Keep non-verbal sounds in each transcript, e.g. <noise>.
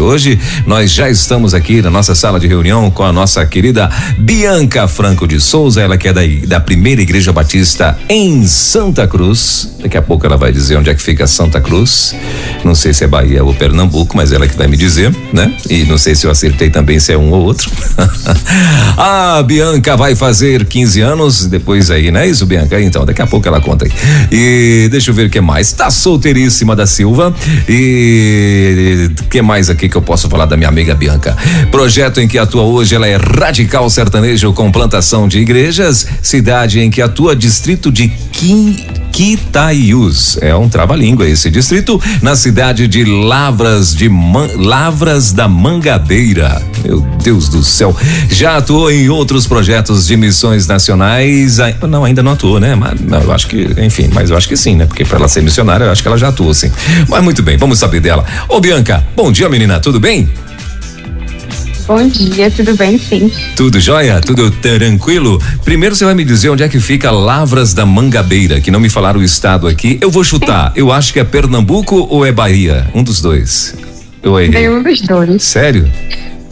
Hoje nós já estamos aqui na nossa sala de reunião com a nossa querida Bianca Franco de Souza, ela que é da, da primeira Igreja Batista em Santa Cruz. Daqui a pouco ela vai dizer onde é que fica Santa Cruz. Não sei se é Bahia ou Pernambuco, mas ela é que vai me dizer, né? E não sei se eu acertei também se é um ou outro. <laughs> a Bianca vai fazer 15 anos depois aí, né? Isso, Bianca? Então, daqui a pouco ela conta aí. E deixa eu ver o que mais. Tá solteiríssima da Silva. E que mais aqui? Que eu posso falar da minha amiga Bianca. Projeto em que atua hoje, ela é radical sertanejo com plantação de igrejas, cidade em que atua distrito de Quim, Quitaiús. É um trava-língua esse distrito, na cidade de Lavras de Man, Lavras da Mangabeira. Meu Deus do céu. Já atuou em outros projetos de missões nacionais. Não, ainda não atuou, né? Mas não, eu acho que, enfim, mas eu acho que sim, né? Porque para ela ser missionária, eu acho que ela já atuou, sim. Mas muito bem, vamos saber dela. Ô Bianca, bom dia, menina, tudo bem? Bom dia, tudo bem sim. Tudo jóia? Tudo tranquilo? Primeiro você vai me dizer onde é que fica Lavras da Mangabeira, que não me falaram o estado aqui. Eu vou chutar, eu acho que é Pernambuco ou é Bahia? Um dos dois. Eu errei. Nenhum dos dois. Sério?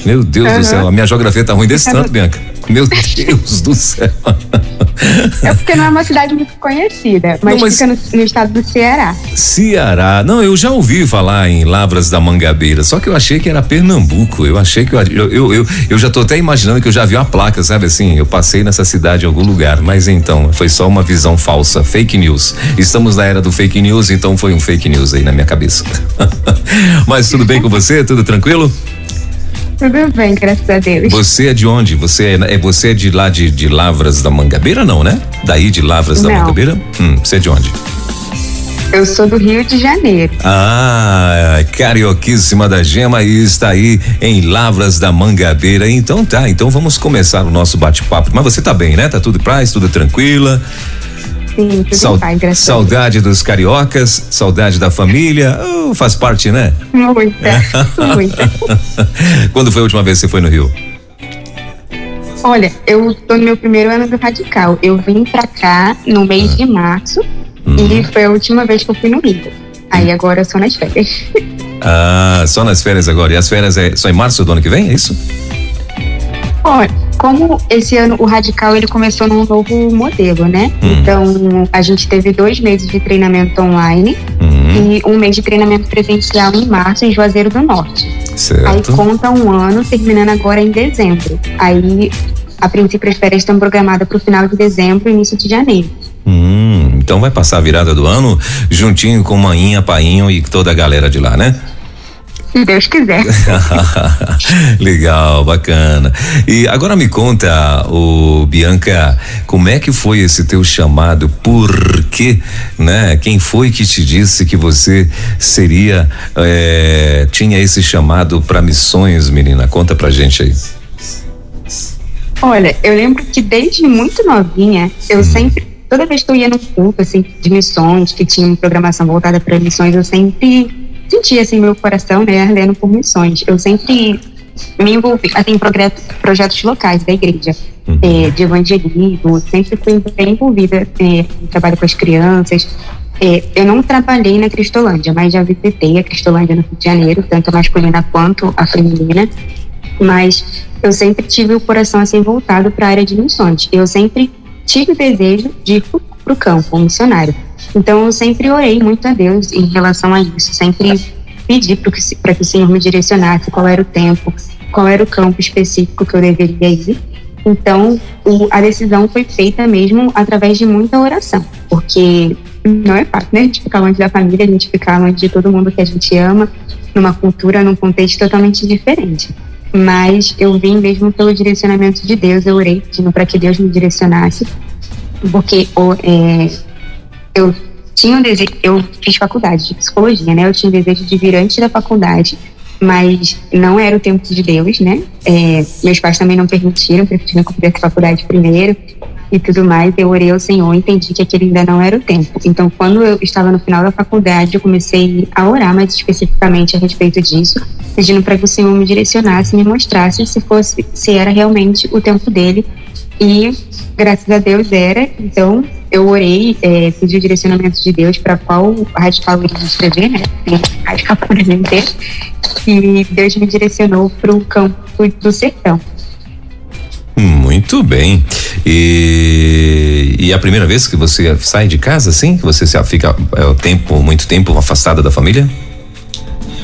Meu Deus uhum. do céu, a minha geografia tá ruim desse tanto, Bianca. Meu Deus do céu. É porque não é uma cidade muito conhecida, mas, não, mas, fica no, no, estado do Ceará. Ceará. Não, eu já ouvi falar em Lavras da Mangabeira, só que eu achei que era Pernambuco. Eu achei que eu, eu, eu, eu já tô até imaginando que eu já vi uma placa, sabe assim? Eu passei nessa cidade em algum lugar, mas então, foi só uma visão falsa, fake news. Estamos na era do fake news, então foi um fake news aí na minha cabeça. <laughs> mas tudo bem com você? Tudo tranquilo? Tudo bem, graças a Deus. Você é de onde? Você é, é você é de lá de, de Lavras da Mangabeira, não, né? Daí de Lavras não. da Mangabeira? Hum, você é de onde? Eu sou do Rio de Janeiro. Ah, carioquíssima da gema e está aí em Lavras da Mangabeira. Então tá, então vamos começar o nosso bate-papo. Mas você tá bem, né? Tá tudo paz, tudo tranquila? Sim, tudo Sau paz, Saudade dos cariocas, saudade da família, oh, <laughs> faz parte, né? Muita, <laughs> muita. Quando foi a última vez que você foi no Rio? Olha, eu tô no meu primeiro ano do Radical. Eu vim pra cá no mês ah. de março hum. e foi a última vez que eu fui no Rio. Aí agora eu sou nas férias. <laughs> Ah, só nas férias agora. E as férias é só em março do ano que vem, é isso? Olha, como esse ano o Radical ele começou num novo modelo, né? Hum. Então a gente teve dois meses de treinamento online hum. e um mês de treinamento presencial em março em Juazeiro do Norte. Certo. Aí conta um ano terminando agora em dezembro. Aí a princípio as férias estão programadas para o final de dezembro e início de janeiro. Hum, então vai passar a virada do ano juntinho com Maninha, Painho e toda a galera de lá, né? Se Deus quiser. <laughs> Legal, bacana. E agora me conta, o Bianca, como é que foi esse teu chamado? Por quê, né? Quem foi que te disse que você seria é, tinha esse chamado para missões, menina? Conta pra gente aí. Olha, eu lembro que desde muito novinha, eu hum. sempre toda vez que eu ia no culto assim de missões, que tinha uma programação voltada para missões, eu sempre sentia assim meu coração, né, ardendo por missões. Eu sempre me envolvi assim, em projetos, locais da igreja, uhum. é, de evangelismo, sempre fui bem envolvida é, em trabalho com as crianças. É, eu não trabalhei na Cristolândia, mas já visitei a Cristolândia no Rio de Janeiro, tanto a masculina quanto a feminina. Mas eu sempre tive o coração assim voltado para a área de missões. Eu sempre tive o desejo de ir para o campo missionário. Então eu sempre orei muito a Deus em relação a isso, sempre pedi para que, que o Senhor me direcionasse qual era o tempo, qual era o campo específico que eu deveria ir. Então o, a decisão foi feita mesmo através de muita oração, porque não é fácil, né? A gente ficar longe da família, a gente ficar longe de todo mundo que a gente ama, numa cultura, num contexto totalmente diferente. Mas eu vim mesmo pelo direcionamento de Deus, eu orei para que Deus me direcionasse, porque é, eu tinha um desejo, eu fiz faculdade de psicologia, né? Eu tinha desejo de vir antes da faculdade, mas não era o tempo de Deus, né? É, meus pais também não permitiram, preferiram cumprir a faculdade primeiro e tudo mais. Eu orei ao Senhor, entendi que aquele ainda não era o tempo. Então, quando eu estava no final da faculdade, eu comecei a orar mais especificamente a respeito disso, pedindo para que o Senhor me direcionasse, me mostrasse se fosse, se era realmente o tempo dele E graças a Deus era. Então eu orei, é, pedi o direcionamento de Deus para qual radical eu iria escrever, né? Radical por. E Deus me direcionou para o campo do sertão. Muito bem. E, e a primeira vez que você sai de casa, assim? Que você fica é, o tempo, muito tempo afastada da família?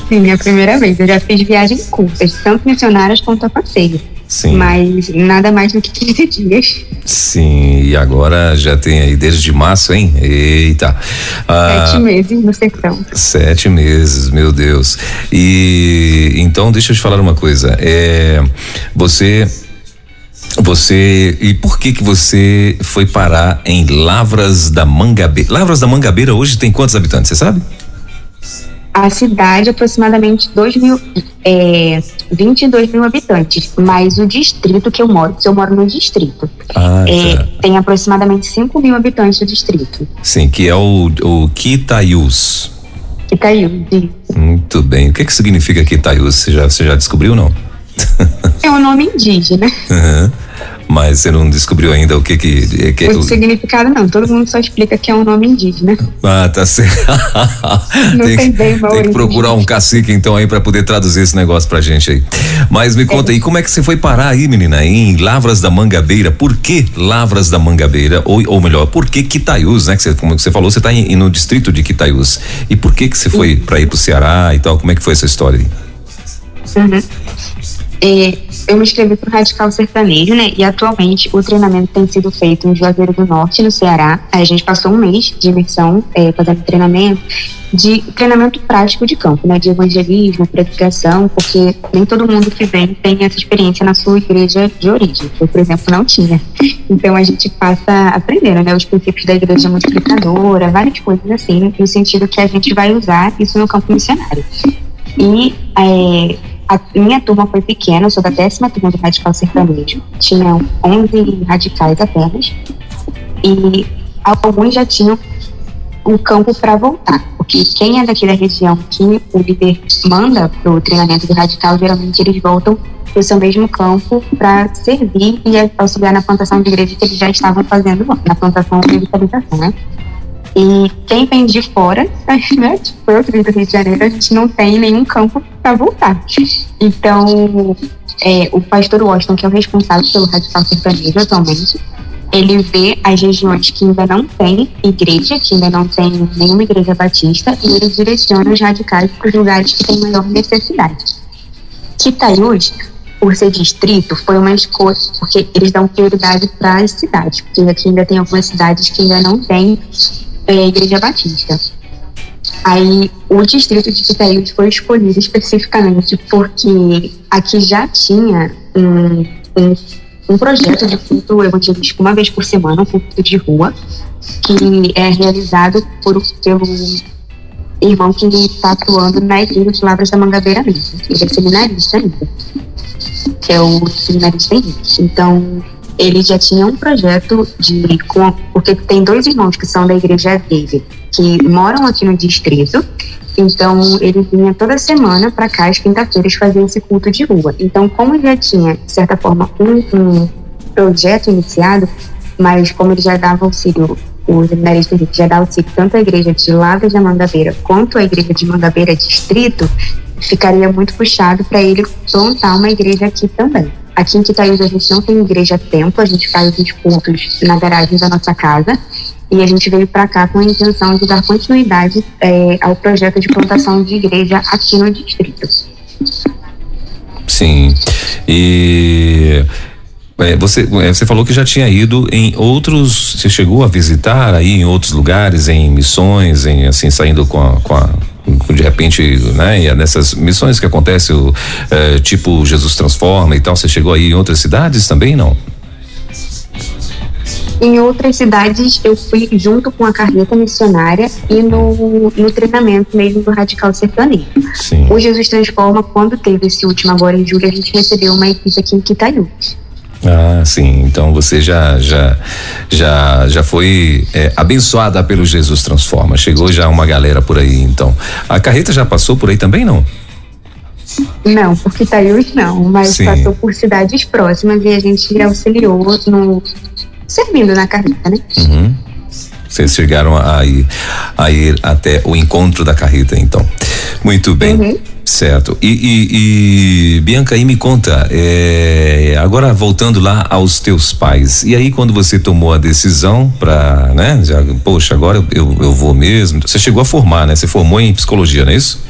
Sim, é a primeira vez. Eu já fiz viagens curtas, tanto missionárias quanto a passeio. Sim. Mas nada mais do que 15 dias. Sim, e agora já tem aí desde março, hein? Eita. Ah, sete meses no sertão. Sete meses, meu Deus. E então deixa eu te falar uma coisa. É, você você e por que que você foi parar em Lavras da Mangabeira? Lavras da Mangabeira hoje tem quantos habitantes, você sabe? A cidade aproximadamente 2 mil, é, 22 mil habitantes, mas o distrito que eu moro, eu moro no distrito, ah, é, tá. tem aproximadamente 5 mil habitantes o distrito. Sim, que é o, o Quitaiús. Quitaiús, Muito bem. O que que significa Quitaiús? Você já, você já descobriu ou não? É um nome indígena. <laughs> Uhum. Mas você não descobriu ainda o que que. que o, o significado não, todo mundo só explica que é um nome indígena. Ah, tá certo. <laughs> não tem, tem bem Tem que procurar um cacique então aí para poder traduzir esse negócio pra gente aí. Mas me conta é. aí, como é que você foi parar aí, menina, em Lavras da Mangabeira? Por que Lavras da Mangabeira? Ou, ou melhor, por que Quitaiús, né? Que você, como você falou, você tá em, no distrito de Quitaiús. E por que que você foi para ir pro Ceará e tal? Como é que foi essa história aí? Uhum. É, eu me inscrevi para o Radical Sertanejo, né? E atualmente o treinamento tem sido feito em Juazeiro do Norte, no Ceará. a gente passou um mês de imersão é, fazendo treinamento, de treinamento prático de campo, né? De evangelismo, predicação, porque nem todo mundo que vem tem essa experiência na sua igreja de origem. Eu, por exemplo, não tinha. <laughs> Então a gente passa aprendendo, né? Os princípios da igreja multiplicadora, várias coisas assim, no sentido que a gente vai usar isso no campo missionário. E é, a minha turma foi pequena, eu sou da décima turma do Radical Sertanejo. Tinham 11 radicais apenas. E alguns já tinham um campo para voltar. Porque quem é daqui da região que o líder manda para o treinamento do radical, geralmente eles voltam para o seu mesmo campo para servir e auxiliar na plantação de igreja que eles já estavam fazendo na plantação de revitalização, né? E quem vem de fora, <laughs> né, tipo eu que vim do Rio de Janeiro, a gente não tem nenhum campo para voltar. Então, é, o pastor Washington, que é o responsável pelo Radical Sertanejo atualmente, ele vê as regiões que ainda não tem igreja, que ainda não tem nenhuma igreja batista, e ele direciona os radicais para os lugares que têm maior necessidade. Quitaiús, por ser distrito, foi uma escolha, porque eles dão prioridade para as cidades, porque aqui ainda tem algumas cidades que ainda não têm é, Igreja Batista. Aí o distrito de Quitaús foi escolhido especificamente porque aqui já tinha um, um, um projeto de culto evangelístico uma vez por semana, um culto de rua, que é realizado por, pelo irmão que está atuando na igreja de Lavras da Mangabeira mesmo. Ele é seminarista ainda, que é o seminarista Henrique. Então, ele já tinha um projeto de. Com, porque tem dois irmãos que são da igreja dele, que moram aqui no distrito. Então, ele vinha toda semana para cá, às quinta-feiras, fazer esse culto de rua. Então, como já tinha, de certa forma, um, um projeto iniciado, mas como ele já dava auxílio, o seminarista Henrique já dá auxílio tanto à igreja de Lavras da Mangabeira quanto à igreja de Mangabeira Distrito, ficaria muito puxado para ele plantar uma igreja aqui também. Aqui em Quitaús a gente não tem igreja templo, a gente faz os cultos na garagem da nossa casa e a gente veio para cá com a intenção de dar continuidade é, ao projeto de plantação de igreja aqui no distrito. Sim. E é, você, é, você falou que já tinha ido em outros. Você chegou a visitar aí em outros lugares, em missões, em assim, saindo com a, com a de repente, né, é nessas missões que acontece o é, tipo Jesus transforma e tal, você chegou aí em outras cidades também, não? Em outras cidades eu fui junto com a carreta missionária e no, no treinamento mesmo do Radical Sertanejo. Sim. O Jesus Transforma, quando teve esse último agora em julho, a gente recebeu uma equipe aqui em Quitaiú. Sim. Então você já já já já foi é, abençoada pelo Jesus Transforma. Chegou já uma galera por aí. Então a carreta já passou por aí também não? Não, por Quitaiús não, mas Sim. passou por cidades próximas e a gente auxiliou no servindo na carreta, né? Uhum. Vocês chegaram a ir, a ir até o encontro da carreta, então. Muito bem. Uhum. Certo. E, e- e, Bianca, aí me conta, é, agora voltando lá aos teus pais. E aí, quando você tomou a decisão para, né? Já, poxa, agora eu, eu, eu vou mesmo. Você chegou a formar, né? Você formou em psicologia, não é isso?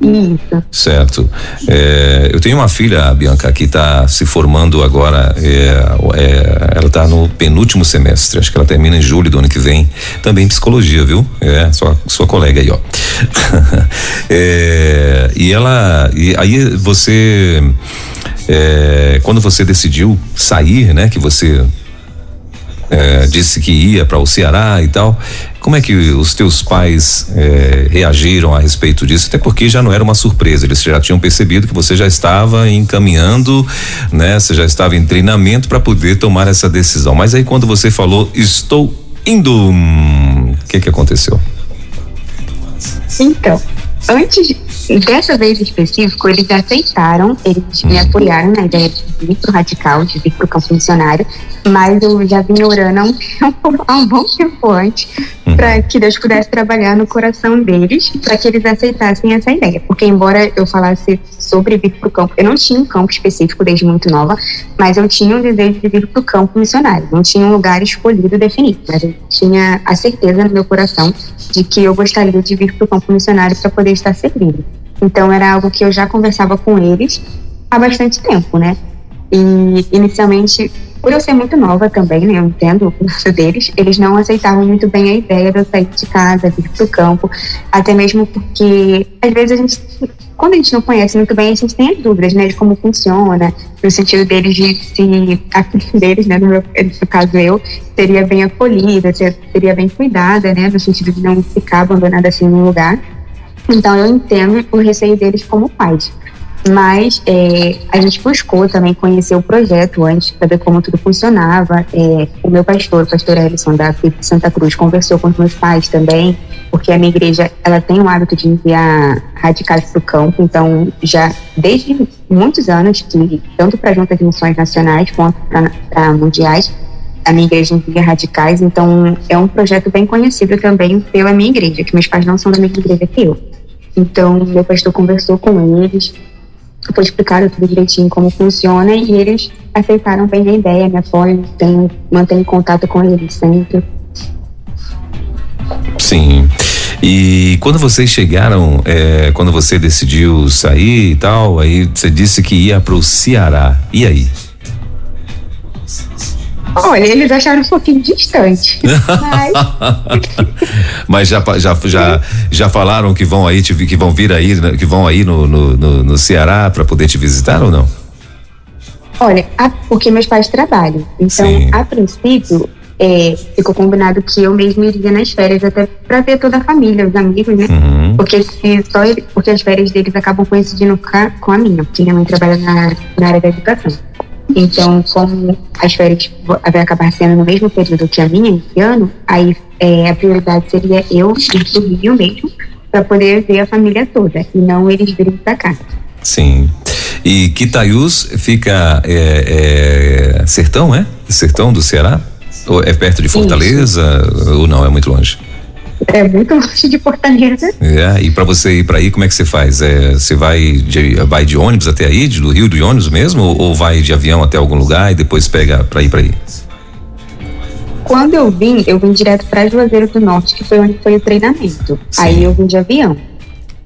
Isso. Certo. É, eu tenho uma filha, Bianca, que está se formando agora. é, é, ela está no penúltimo semestre. Acho que ela termina em julho do ano que vem. Também psicologia, viu? É, sua, sua colega aí, ó. <laughs> É, e ela. E aí você. é, quando você decidiu sair, né? Que você é, disse que ia para o Ceará e tal. Como é que os teus pais é, reagiram a respeito disso? Até porque já não era uma surpresa, eles já tinham percebido que você já estava encaminhando, né? Você já estava em treinamento para poder tomar essa decisão. Mas aí quando você falou estou indo, hum, o que que aconteceu? Então, antes dessa vez em específico, eles aceitaram, eles me apoiaram na ideia de vir pro radical, de vir pro campo missionário, mas eu já vinha orando há um, <laughs> tempo, há um bom tempo antes para que Deus pudesse trabalhar no coração deles, para que eles aceitassem essa ideia. Porque embora eu falasse sobre vir pro campo, eu não tinha um campo específico desde muito nova, mas eu tinha um desejo de vir pro campo missionário. Não tinha um lugar escolhido definido, mas eu tinha a certeza no meu coração de que eu gostaria de vir pro campo missionário para poder estar servindo. Então era algo que eu já conversava com eles há bastante tempo, né? E inicialmente, por eu ser muito nova também, né? Eu entendo o curso deles, eles não aceitavam muito bem a ideia de eu sair de casa, vir pro campo, até mesmo porque às vezes a gente, quando a gente não conhece muito bem, a gente tem as dúvidas, né? De como funciona, no sentido deles de se a deles, né? No, meu, no caso eu, seria bem acolhida, ser- seria bem cuidada, né? No sentido de não ficar abandonada assim num lugar. Então eu entendo o receio deles como pais. Mas é, a gente buscou também conhecer o projeto antes ver como tudo funcionava. É, o meu pastor, o pastor Ellison da FIP Santa Cruz, conversou com os meus pais também, porque a minha igreja ela tem o hábito de enviar radicais para o campo. Então, já desde muitos anos, que tanto para juntas de missões nacionais quanto para mundiais, a minha igreja envia radicais. Então, é um projeto bem conhecido também pela minha igreja, que meus pais não são da mesma igreja que eu. Então, meu pastor conversou com eles, foi explicaram tudo direitinho como funciona e eles aceitaram bem a ideia, me apoiam, tenho, mantenho contato com eles sempre. Sim. E quando vocês chegaram, é, quando você decidiu sair e tal, aí você disse que ia para o Ceará. E aí? Olha, eles acharam um pouquinho distante, <laughs> mas Mas já, já, já, já falaram que vão aí, que vão vir aí, né, que vão aí no, no, no, no Ceará para poder te visitar ou não? Olha, a- porque meus pais trabalham. Então, Sim. a princípio, é, ficou combinado que eu mesmo iria nas férias, até para ver toda a família, os amigos, né? Uhum. Porque, se só ele- porque as férias deles acabam coincidindo com a, com a minha, porque minha mãe trabalha na, na área da educação. Então, como as férias vai acabar sendo no mesmo período que a minha, esse ano, aí é, a prioridade seria eu ir pro Rio mesmo, para poder ver a família toda, e não eles virem para cá. Sim. E Quitaiús fica é, é, sertão, é? Sertão do Ceará? Ou é perto de Fortaleza ou não? É muito longe? É muito longe de Fortaleza. É, e para você ir para aí, como é que você faz? É, você vai de, vai de ônibus até aí, de, do Rio de ônibus mesmo, ou, ou vai de avião até algum lugar e depois pega para ir para aí? Quando eu vim, eu vim direto para Juazeiro do Norte, que foi onde foi o treinamento. Sim. Aí eu vim de avião.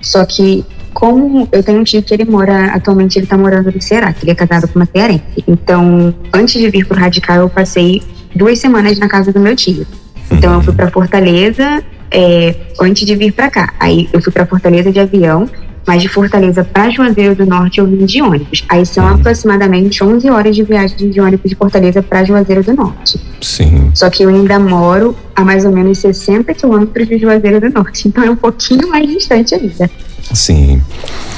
Só que, como eu tenho um tio que ele mora, atualmente ele tá morando no Ceará, que ele é casado com uma cearense. Então, antes de vir pro Radical, eu passei duas semanas na casa do meu tio. Então, eu fui para Fortaleza é, antes de vir para cá. Aí, eu fui para Fortaleza de avião, mas de Fortaleza para Juazeiro do Norte eu vim de ônibus. Aí são aproximadamente 11 horas de viagem de ônibus de Fortaleza para Juazeiro do Norte. Sim. Só que eu ainda moro a mais ou menos 60 quilômetros de Juazeiro do Norte, <laughs> então é um pouquinho mais distante ainda. Sim.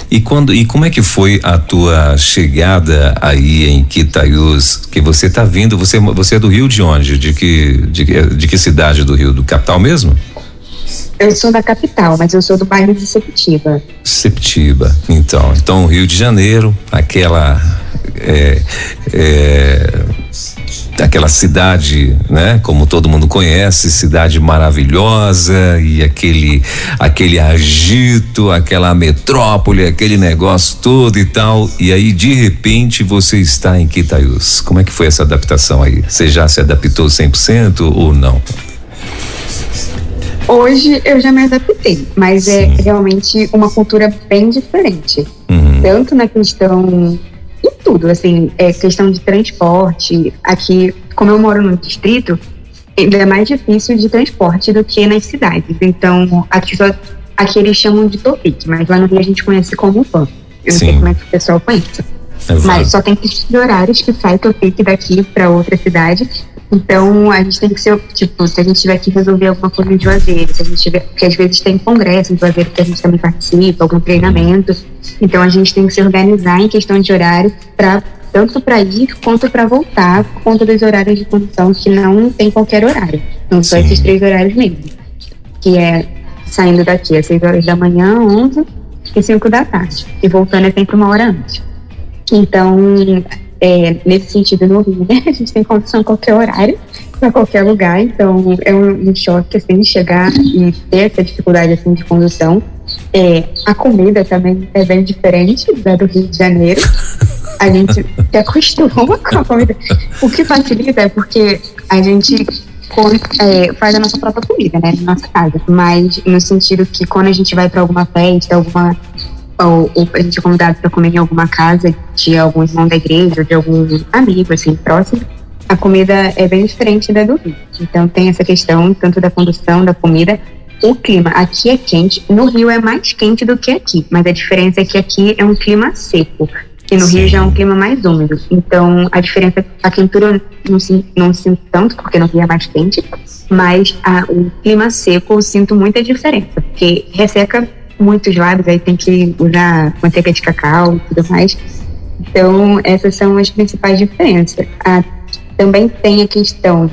E quando e como é que foi a tua chegada aí em Quitaiús? Que você tá vindo, você você é do Rio de onde? De que de, de que cidade do Rio? Do capital mesmo? Eu sou da capital, mas eu sou do bairro de Septiba. Septiba, então. Então, Rio de Janeiro, aquela. É, é, aquela cidade, né? Como todo mundo conhece, cidade maravilhosa e aquele aquele agito, aquela metrópole, aquele negócio todo e tal. E aí de repente você está em Quitaiús. Como é que foi essa adaptação aí? Você já se adaptou 100% ou não? Hoje eu já me adaptei, mas é Sim. é realmente uma cultura bem diferente. Uhum. Tanto na questão em tudo, assim, é questão de transporte. Aqui, como eu moro no distrito, ainda é mais difícil de transporte do que nas cidades. Então, aqui, só, aqui eles chamam de Topic, mas lá no Rio a gente conhece como PAN. Eu não sei como é que o pessoal conhece. Exato. Mas só tem horários que sai Topic daqui para outra cidade então, a gente tem que ser, tipo, se a gente tiver que resolver alguma coisa em Juazeiro, se a gente tiver, porque às vezes tem congresso em Juazeiro que a gente também participa, algum treinamento. Então, a gente tem que se organizar em questão de horário para tanto para ir quanto para voltar, por conta dos horários de condução, que não tem qualquer horário. Não são esses três horários mesmo. Que é saindo daqui às 6 horas da manhã, 11 e 5 da tarde. E voltando é sempre uma hora antes. Então, é, nesse sentido no Rio, né? A gente tem condição a qualquer horário, para qualquer lugar, então é um, um, choque, assim, chegar e ter essa dificuldade, assim, de condução. É, a comida também é bem diferente da do Rio de Janeiro. A gente <laughs> se acostuma com a comida. O que facilita é porque a gente é, faz a nossa própria comida, né, na nossa casa. Mas no sentido que quando a gente vai para alguma festa, alguma ou, ou a gente é convidado para comer em alguma casa de algum irmão da igreja, ou de algum amigo, assim, próximo, a comida é bem diferente da do Rio. Então tem essa questão tanto da condução, da comida, o clima. Aqui é quente, no Rio é mais quente do que aqui, mas a diferença é que aqui é um clima seco. E no Sim. Rio já é um clima mais úmido. Então, a diferença, a quentura não, não sinto tanto, porque no Rio é mais quente, mas a, o clima seco eu sinto muita diferença, porque resseca muitos lábios, aí tem que usar manteiga de cacau e tudo mais. Então, essas são as principais diferenças. Ah, também tem a questão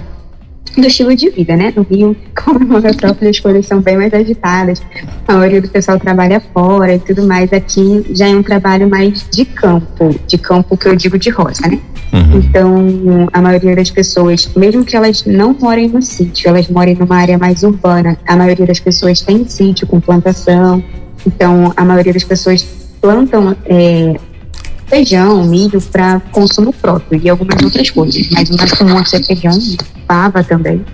do estilo de vida, né? No Rio, como no metrópole, as coisas são bem mais agitadas. A maioria do pessoal trabalha fora e tudo mais. Aqui já é um trabalho mais de campo, de campo que eu digo de roça, né? Uhum. Então, a maioria das pessoas, mesmo que elas não morem no sítio, elas morem numa área mais urbana, a maioria das pessoas tem sítio com plantação. Então, a maioria das pessoas plantam é, feijão, milho para consumo próprio e algumas outras coisas, mas o mais comum é ser feijão, fava também.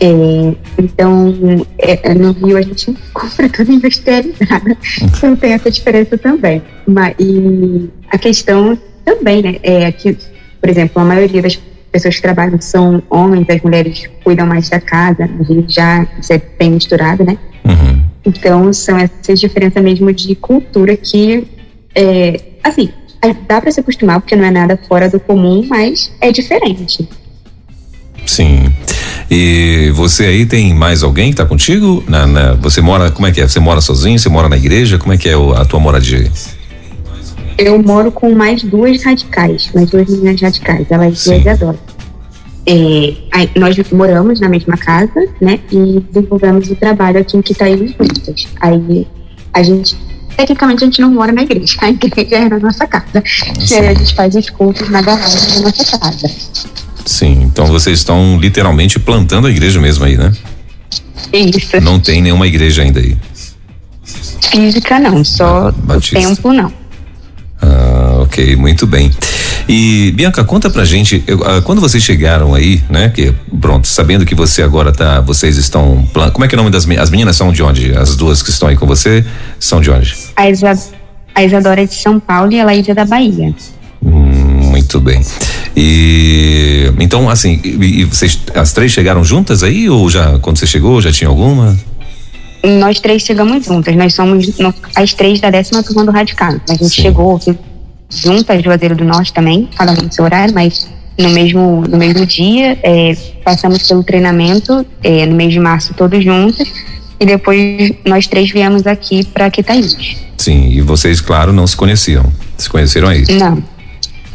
É, então, é, no Rio a gente <laughs> compra tudo industrializado, então tem essa diferença também. Mas, e a questão também, né, é que por exemplo, a maioria das pessoas que trabalham são homens, as mulheres cuidam mais da casa, a gente já isso é bem misturado, né? Uhum. Então, são essas diferenças mesmo de cultura que, é, assim, dá para se acostumar, porque não é nada fora do comum, mas é diferente. Sim. E você aí tem mais alguém que tá contigo? Na, na, você mora, como é que é? Você mora sozinho? Você mora na igreja? Como é que é a tua moradia? eu moro com mais duas radicais, mais duas meninas radicais, elas duas adoram. É, aí, nós moramos na mesma casa, né, e desenvolvemos o trabalho aqui em Quitaí juntas. Aí a gente, tecnicamente a gente não mora na igreja, a igreja é na nossa casa. E aí a gente faz os cultos na garagem da nossa casa. Sim, então vocês estão literalmente plantando a igreja mesmo aí, né? Isso. Não tem nenhuma igreja ainda aí. Física não, só o templo não. Ah, ok, muito bem. E Bianca, conta pra gente, eu, ah, quando vocês chegaram aí, né? Que pronto, sabendo que você agora tá, vocês estão, como é que é o nome das as meninas são de onde? As duas que estão aí com você são de onde? A, Isa, a Isadora é de São Paulo e a Laísa é da Bahia. Hum, muito bem. E então assim, e, e vocês as três chegaram juntas aí ou já quando você chegou já tinha alguma? nós três chegamos juntas. Nós somos no, as três da décima turma do Radical. A gente Sim. chegou juntas, Juazeiro do Norte também, cada um no seu horário, mas no mesmo, no mesmo dia. É, passamos pelo treinamento é, no mês de março todos juntos. E depois nós três viemos aqui para Quitaíns. Sim, e vocês, claro, não se conheciam. Se conheceram aí? Não.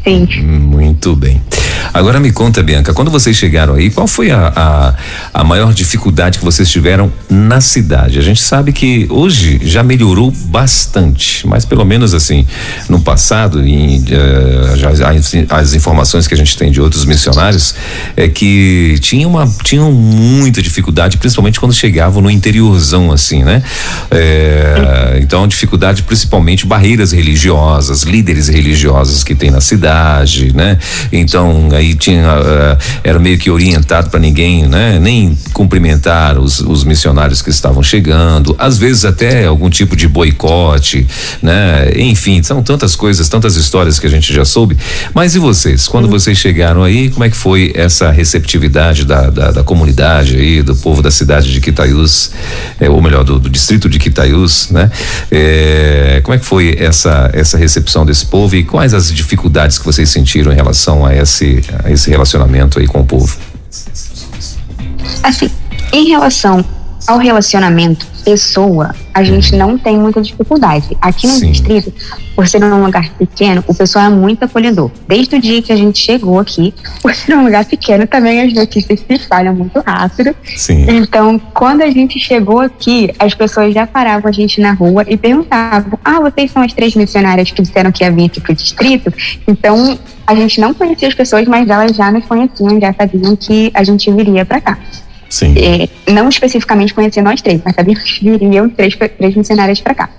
Sim. Muito bem. Agora me conta, Bianca, quando vocês chegaram aí, qual foi a, a, a, maior dificuldade que vocês tiveram na cidade? A gente sabe que hoje já melhorou bastante, mas pelo menos assim, no passado, em, uh, já, as informações que a gente tem de outros missionários é que tinha uma, tinham muita dificuldade, principalmente quando chegavam no interiorzão, assim, né? É, então, dificuldade principalmente barreiras religiosas, líderes religiosos que tem na cidade, né? Então aí tinha uh, era meio que orientado para ninguém, né? Nem cumprimentar os, os missionários que estavam chegando, às vezes até algum tipo de boicote, né? Enfim, são tantas coisas, tantas histórias que a gente já soube. Mas e vocês? Quando vocês chegaram aí, como é que foi essa receptividade da, da, da comunidade aí, do povo da cidade de Quitaiús, é, ou melhor, do, do, distrito de Quitaiús, né? É, como é que foi essa essa recepção desse povo e quais as dificuldades que vocês sentiram em relação a esse, esse relacionamento aí com o povo? Assim, em relação ao relacionamento pessoa, a gente uhum. não tem muita dificuldade. Aqui no Sim. distrito, por ser um lugar pequeno, o pessoal é muito acolhedor. Desde o dia que a gente chegou aqui, <laughs> por ser um lugar pequeno, também as notícias se espalham muito rápido. Sim. Então, quando a gente chegou aqui, as pessoas já paravam a gente na rua e perguntavam: Ah, vocês são as três missionárias que disseram que ia vir aqui pro distrito? Então, a gente não conhecia as pessoas, mas elas já nos conheciam, já sabiam que a gente viria para cá. Sim. É, não especificamente conhecer nós três, mas sabia que viriam três, três missionárias para cá.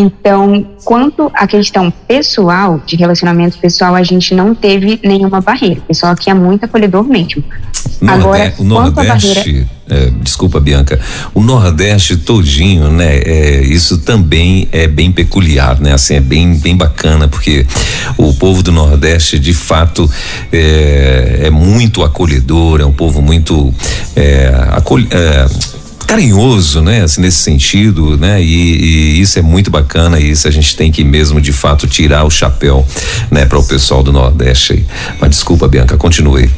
Então, quanto à questão pessoal, de relacionamento pessoal, a gente não teve nenhuma barreira. O pessoal aqui é muito acolhedor mesmo. Agora, o Nordeste, barreira... é, desculpa, Bianca, o Nordeste todinho, né? É, isso também é bem peculiar, né? Assim, é bem, bem bacana, porque o povo do Nordeste, de fato, é, é muito acolhedor, é um povo muito é, acol, é, carinhoso, né? Assim, nesse sentido, né? E, e, isso é muito bacana e isso a gente tem que mesmo de fato tirar o chapéu, né? Para o pessoal do Nordeste aí. Mas desculpa, Bianca, continue.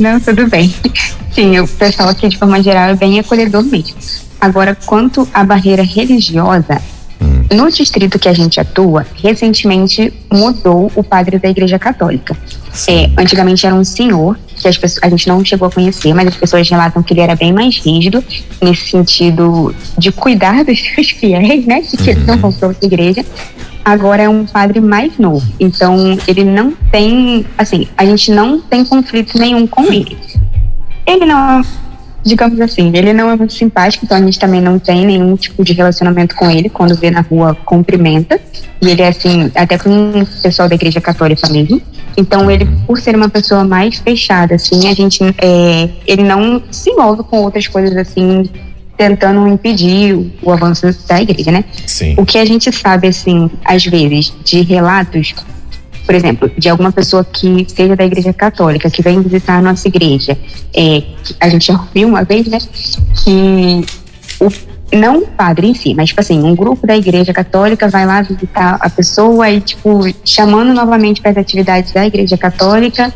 Não, tudo bem. Sim, o pessoal aqui de forma geral é bem acolhedor mesmo. Agora, quanto à barreira religiosa, hum. no distrito que a gente atua, recentemente mudou o padre da Igreja Católica. É, antigamente era um senhor que as pessoas, a gente não chegou a conhecer, mas as pessoas relatam que ele era bem mais rígido nesse sentido de cuidar dos <laughs> seus fiéis, né? Que uhum. não à igreja. Agora é um padre mais novo, então ele não tem, assim, a gente não tem conflito nenhum com ele. Ele não digamos assim, ele não é muito simpático, então a gente também não tem nenhum tipo de relacionamento com ele. Quando vê na rua, cumprimenta. E ele é assim, até com o pessoal da igreja católica mesmo. Então ele, por ser uma pessoa mais fechada, assim, a gente, é, ele não se envolve com outras coisas assim, tentando impedir o, avanço da igreja, né? Sim. O que a gente sabe, assim, às vezes, de relatos por exemplo, de alguma pessoa que seja da igreja católica, que vem visitar a nossa igreja, é, a gente já ouviu uma vez, né, que o, não o padre em si, mas, tipo assim, um grupo da igreja católica vai lá visitar a pessoa e, tipo, chamando novamente para as atividades da igreja católica,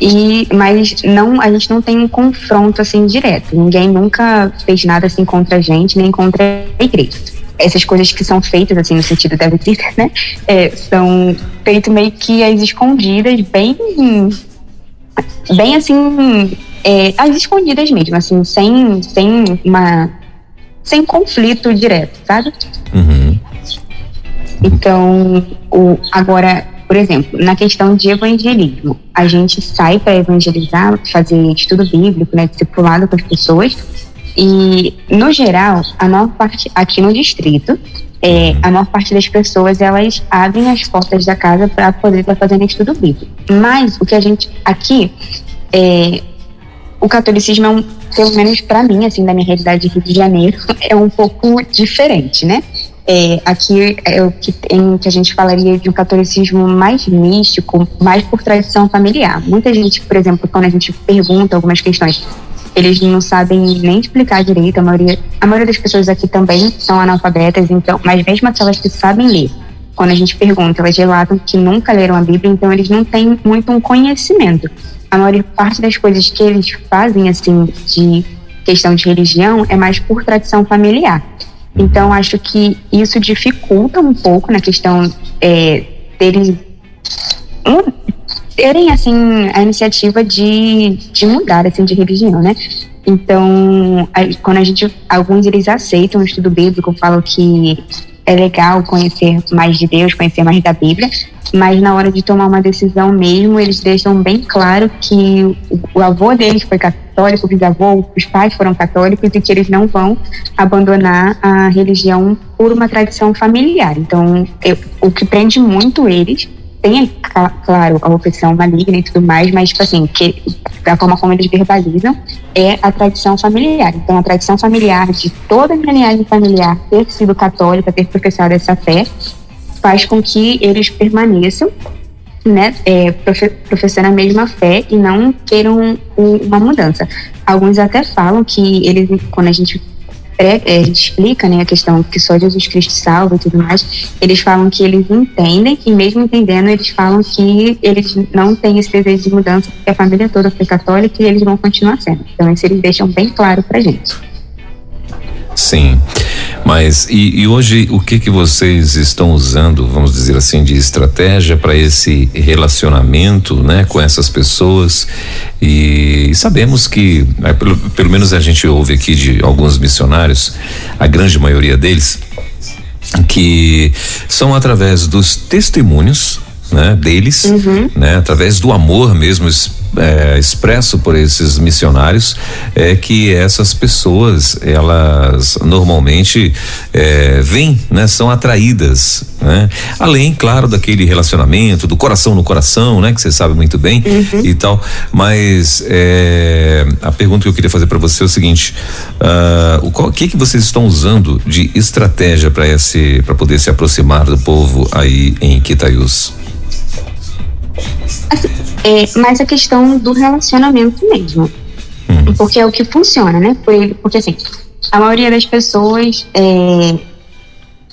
e mas não a gente não tem um confronto assim direto. Ninguém nunca fez nada assim contra a gente nem contra a igreja essas coisas que são feitas, assim, no sentido da visita, né? É, são feitas meio que às escondidas, bem. Bem assim. É, às escondidas mesmo, assim, sem, sem uma. sem conflito direto, sabe? Uhum. Então, o, agora, por exemplo, na questão de evangelismo, a gente sai para evangelizar, fazer estudo bíblico, né, discipulado com as pessoas, e, no geral, a maior parte, aqui no distrito, é, a maior parte das pessoas elas abrem as portas da casa para poder estar fazendo estudo bíblico. Mas o que a gente aqui é, o catolicismo é um, pelo menos para mim, assim, da minha realidade de Rio de Janeiro, <laughs> é um pouco diferente, né? É, aqui é o que, tem, que a gente falaria de um catolicismo mais místico, mais por tradição familiar. Muita gente, por exemplo, quando a gente pergunta algumas questões eles não sabem nem explicar direito. A maioria, a maioria das pessoas aqui também são analfabetas, então, mas mesmo aquelas que sabem ler, quando a gente pergunta, elas relatam que nunca leram a Bíblia, então eles não têm muito um conhecimento. A maior parte das coisas que eles fazem, assim, de questão de religião, é mais por tradição familiar. Então, acho que isso dificulta um pouco na questão é, deles terem assim a iniciativa de, de mudar assim de religião, né? Então, quando a gente alguns eles aceitam o estudo bíblico, falam que é legal conhecer mais de Deus, conhecer mais da Bíblia, mas na hora de tomar uma decisão mesmo, eles deixam bem claro que o, o avô deles foi católico, o bisavô, os pais foram católicos e que eles não vão abandonar a religião por uma tradição familiar. Então, eu, o que prende muito eles tem, claro, a opressão maligna e tudo mais, mas, tipo assim, que, da forma como eles verbalizam, é a tradição familiar. Então, a tradição familiar, de toda a linhagem familiar ter sido católica, ter professado essa fé, faz com que eles permaneçam né, é, professando a mesma fé e não queiram uma mudança. Alguns até falam que eles, quando a gente pré, é, explica né, a questão que só Jesus Cristo salva e tudo mais, eles falam que eles entendem e mesmo entendendo, eles falam que eles não têm esse desejo de mudança porque a família toda foi católica e eles vão continuar sendo. Então isso eles deixam bem claro pra gente. Sim. Mas e, e, hoje o que que vocês estão usando, vamos dizer assim, de estratégia para esse relacionamento, né, com essas pessoas? E sabemos que, é, pelo, pelo menos a gente ouve aqui de alguns missionários, a grande maioria deles, que são através dos testemunhos né, deles, uhum. né, através do amor mesmo é, expresso por esses missionários, é que essas pessoas elas normalmente é, vêm, né, são atraídas, né, além, claro, daquele relacionamento do coração no coração, né, que você sabe muito bem uhum. e tal. Mas é, a pergunta que eu queria fazer para você é o seguinte: uh, o qual, que que vocês estão usando de estratégia para esse, para poder se aproximar do povo aí em Quitaiús? É mais a questão do relacionamento mesmo. Hum. Porque é o que funciona, né? Porque assim, a maioria das pessoas é,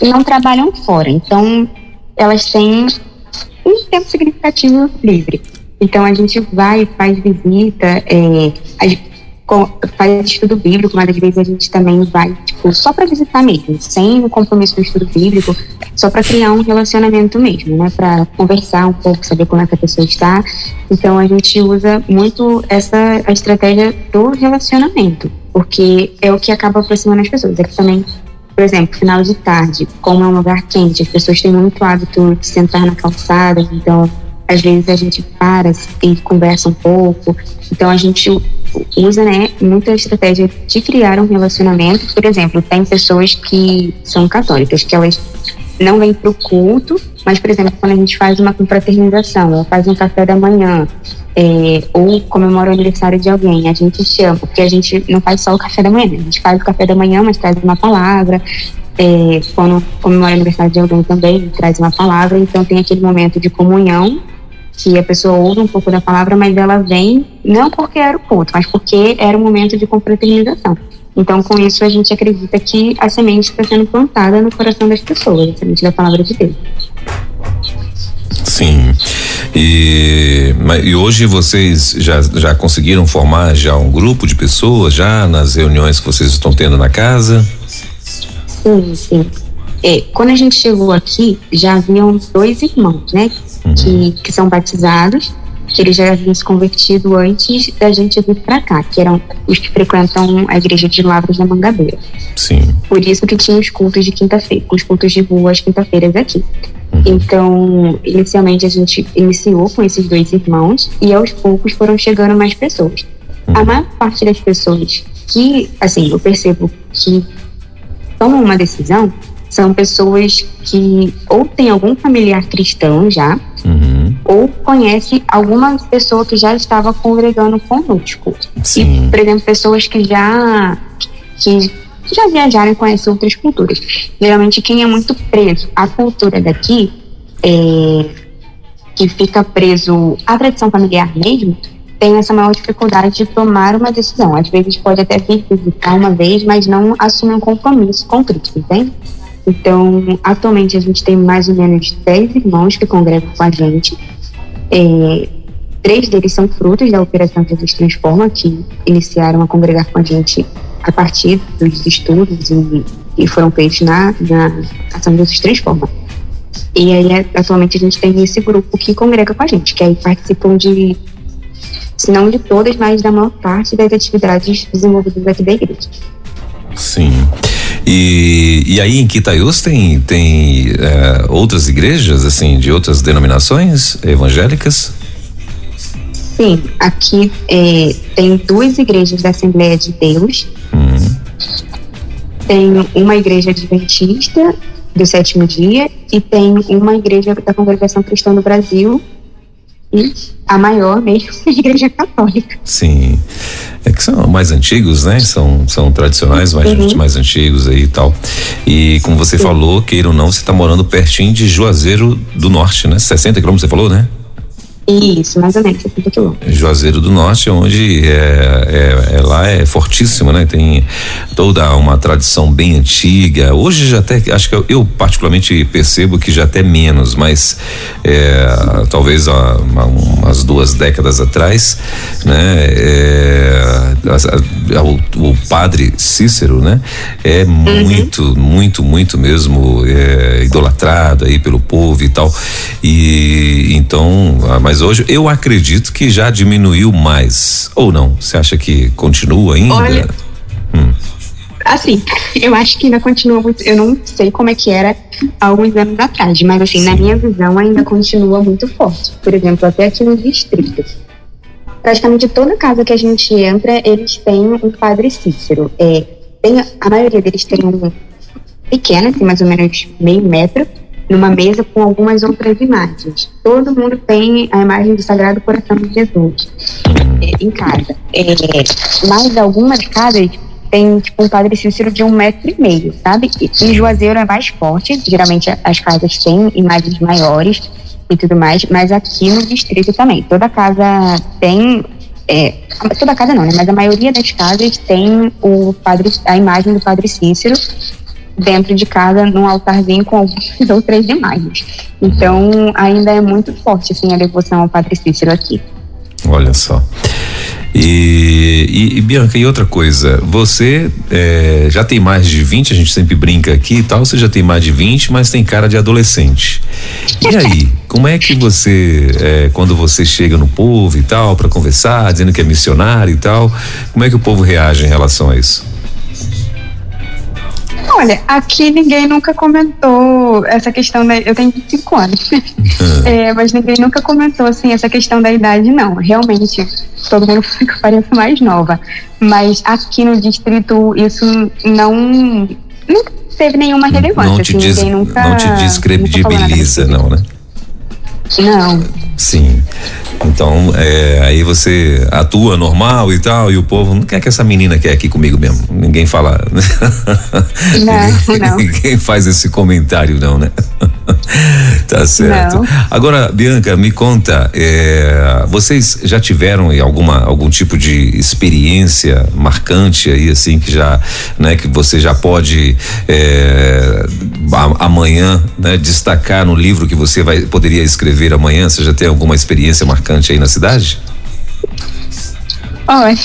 não trabalham fora, então elas têm um tempo significativo livre. Então a gente vai, faz visita, é, faz estudo bíblico, mas às vezes a gente também vai, tipo, só para visitar mesmo, sem o compromisso do estudo bíblico, só para criar um relacionamento mesmo, né? Para conversar um pouco, saber como é que a pessoa está. Então a gente usa muito essa a estratégia do relacionamento, porque é o que acaba aproximando as pessoas. É que também, por exemplo, final de tarde, como é um lugar quente, as pessoas têm muito hábito de sentar na calçada, então às vezes a gente para e conversa um pouco. Então a gente usa, né, muita estratégia de criar um relacionamento. Por exemplo, tem pessoas que são católicas, que elas não vêm para o culto, mas, por exemplo, quando a gente faz uma confraternização, ou faz um café da manhã, é, ou comemora o aniversário de alguém, a gente chama, porque a gente não faz só o café da manhã, a gente faz o café da manhã, mas traz uma palavra, é, quando comemora o aniversário de alguém também, traz uma palavra, então tem aquele momento de comunhão que a pessoa ouve um pouco da palavra, mas ela vem não porque era o ponto, mas porque era um momento de confraternização. Então, com isso, a gente acredita que a semente está sendo plantada no coração das pessoas, a semente da palavra de Deus. Sim. E, e hoje vocês já, já conseguiram formar já um grupo de pessoas já nas reuniões que vocês estão tendo na casa? Sim, sim. É, quando a gente chegou aqui, já haviam dois irmãos, né? Uhum. Que, que são batizados, que eles já haviam se convertido antes da gente vir para cá, que eram os que frequentam a igreja de Lavras da Mangabeira. Sim. Por isso que tinha os cultos de quinta-feira, os cultos de rua às quinta-feiras aqui. Uhum. Então, inicialmente a gente iniciou com esses dois irmãos e aos poucos foram chegando mais pessoas. Uhum. A maior parte das pessoas que, assim, eu percebo que tomam uma decisão são pessoas que ou têm algum familiar cristão já, uhum. ou conhece alguma pessoa que já estava congregando conosco. Sim. E, por exemplo, pessoas que já que já viajaram e conhecem outras culturas. Geralmente quem é muito preso à cultura daqui, é, que fica preso à tradição familiar mesmo, tem essa maior dificuldade de tomar uma decisão. Às vezes pode até vir visitar uma vez, mas não assume um compromisso com Cristo, entende? Então, atualmente a gente tem mais ou menos 10 irmãos que congregam com a gente. É, três deles são frutos da Operação Jesus Transforma, que iniciaram a congregar com a gente a partir dos estudos e, e foram feitos na, na Ação Jesus Transforma. E aí, atualmente, a gente tem esse grupo que congrega com a gente, que aí participam de, se não de todas, mas da maior parte das atividades desenvolvidas aqui da igreja. Sim. E, e aí em Quitaiús tem, tem é, outras igrejas, assim, de outras denominações evangélicas? Sim, aqui é, tem duas igrejas da Assembleia de Deus. Uhum. Tem uma igreja adventista do sétimo dia e tem uma igreja da Congregação Cristã do Brasil e a maior mesmo a <laughs> igreja católica. Sim. É que são mais antigos, né? São, são tradicionais, mais, uhum. mais antigos aí e tal. E como você Sim. falou, queira ou não, você está morando pertinho de Juazeiro do Norte, né? 60 quilômetros, você falou, né? Isso, mais ou menos, 60 quilômetros. Juazeiro do Norte, onde é, é, é, lá é fortíssimo, né? Tem toda uma tradição bem antiga. Hoje já até, acho que eu, eu particularmente percebo que já até menos, mas é, talvez há umas duas décadas atrás, né? É, a, a, o, o, padre Cícero, né? É uhum. muito, muito, muito mesmo é, idolatrado aí pelo povo e tal. E então, mas mas hoje eu acredito que já diminuiu mais. Ou não? Você acha que continua ainda? Olha, hum. Assim, <laughs> eu acho que ainda continua muito. Eu não sei como é que era alguns anos atrás, mas assim, Sim. na minha visão ainda continua muito forte. Por exemplo, até aqui no distrito. Praticamente toda casa que a gente entra, eles têm um padre Cícero. É, tem, a maioria deles tem um pequeno, assim, mais ou menos meio metro, numa mesa com algumas outras imagens. Todo mundo tem a imagem do Sagrado Coração de Jesus é, em casa. É, mas algumas casas tem tipo um Padre Cícero de um metro e meio, sabe? E, e Juazeiro é mais forte, geralmente as casas têm imagens maiores e tudo mais, mas aqui no distrito também. Toda casa tem é, toda casa não, né? Mas a maioria das casas tem o padre, a imagem do Padre Cícero dentro de casa num altarzinho com algumas <laughs> outras imagens. Então, ainda é muito forte assim a devoção ao Padre Cícero aqui. Olha só. E, e, e, Bianca, e outra coisa, você é, já tem mais de 20, a gente sempre brinca aqui e tal, você já tem mais de 20, mas tem cara de adolescente. E aí, <laughs> como é que você, é, quando você chega no povo e tal, para conversar, dizendo que é missionário e tal, como é que o povo reage em relação a isso? Olha, aqui ninguém nunca comentou essa questão da. Eu tenho 25 anos, <laughs> é, mas ninguém nunca comentou assim essa questão da idade, não. Realmente, todo mundo fica pareça mais nova. Mas aqui no distrito isso não, não teve nenhuma relevância. Não te, assim, diz, nunca, não te descredibiliza, não, né? Não. Sim. Então, é, aí você atua normal e tal, e o povo não quer que essa menina quer aqui comigo mesmo. Ninguém fala. <laughs> Não, não. Ninguém faz esse comentário, não, né? <laughs> tá certo. Não. Agora, Bianca, me conta, é, vocês já tiveram alguma algum tipo de experiência marcante aí, assim, que já, né, que você já pode é, amanhã, né, destacar no livro que você vai poderia escrever amanhã? Você já tem alguma experiência marcante aí na cidade? Olha,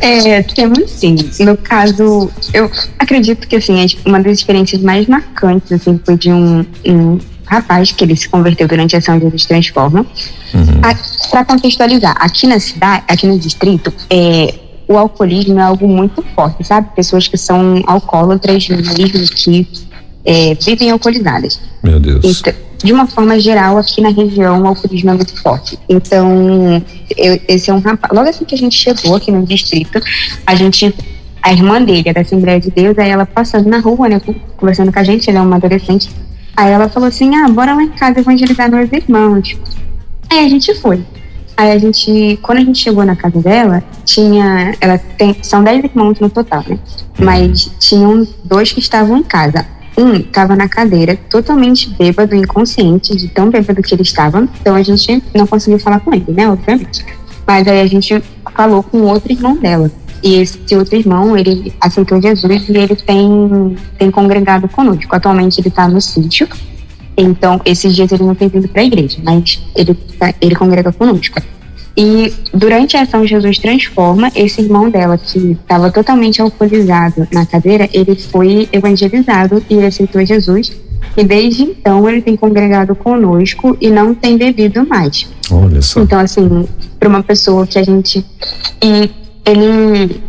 é, temos sim. No caso, eu acredito que assim, uma das experiências mais marcantes assim, foi de um, um rapaz que ele se converteu durante a ação Jesus Transforma. Uhum. Para contextualizar, aqui na cidade, aqui no distrito, é, o alcoolismo é algo muito forte, sabe? Pessoas que são alcoólatras mesmo que é, vivem alcoolizadas. Meu Deus. Então, de uma forma geral, aqui na região, o alcoolismo é muito forte. Então, eu, esse é um rapaz. Logo assim que a gente chegou aqui no distrito, a gente. A irmã dele, da Assembleia de Deus, aí ela passando na rua, né, conversando com a gente, ela é uma adolescente. Aí ela falou assim: ah, bora lá em casa evangelizar meus irmãos. Aí a gente foi. Aí a gente, quando a gente chegou na casa dela, tinha, ela tem, são dez irmãos no total, né? Mas tinham dois que estavam em casa. Um estava na cadeira, totalmente bêbado, inconsciente, de tão bêbado que ele estava. Então a gente não conseguiu falar com ele, né? Obviamente. Mas aí a gente falou com outro irmão dela. E esse outro irmão, ele aceitou Jesus e ele tem, tem congregado conosco. Atualmente ele está no sítio. Então, esses dias ele não tem vindo para a igreja, mas ele, tá, ele congrega conosco. E durante a ação Jesus Transforma, esse irmão dela, que estava totalmente alcoolizado na cadeira, ele foi evangelizado e aceitou Jesus. E desde então ele tem congregado conosco e não tem bebido mais. Olha só. Então, assim, para uma pessoa que a gente. E ele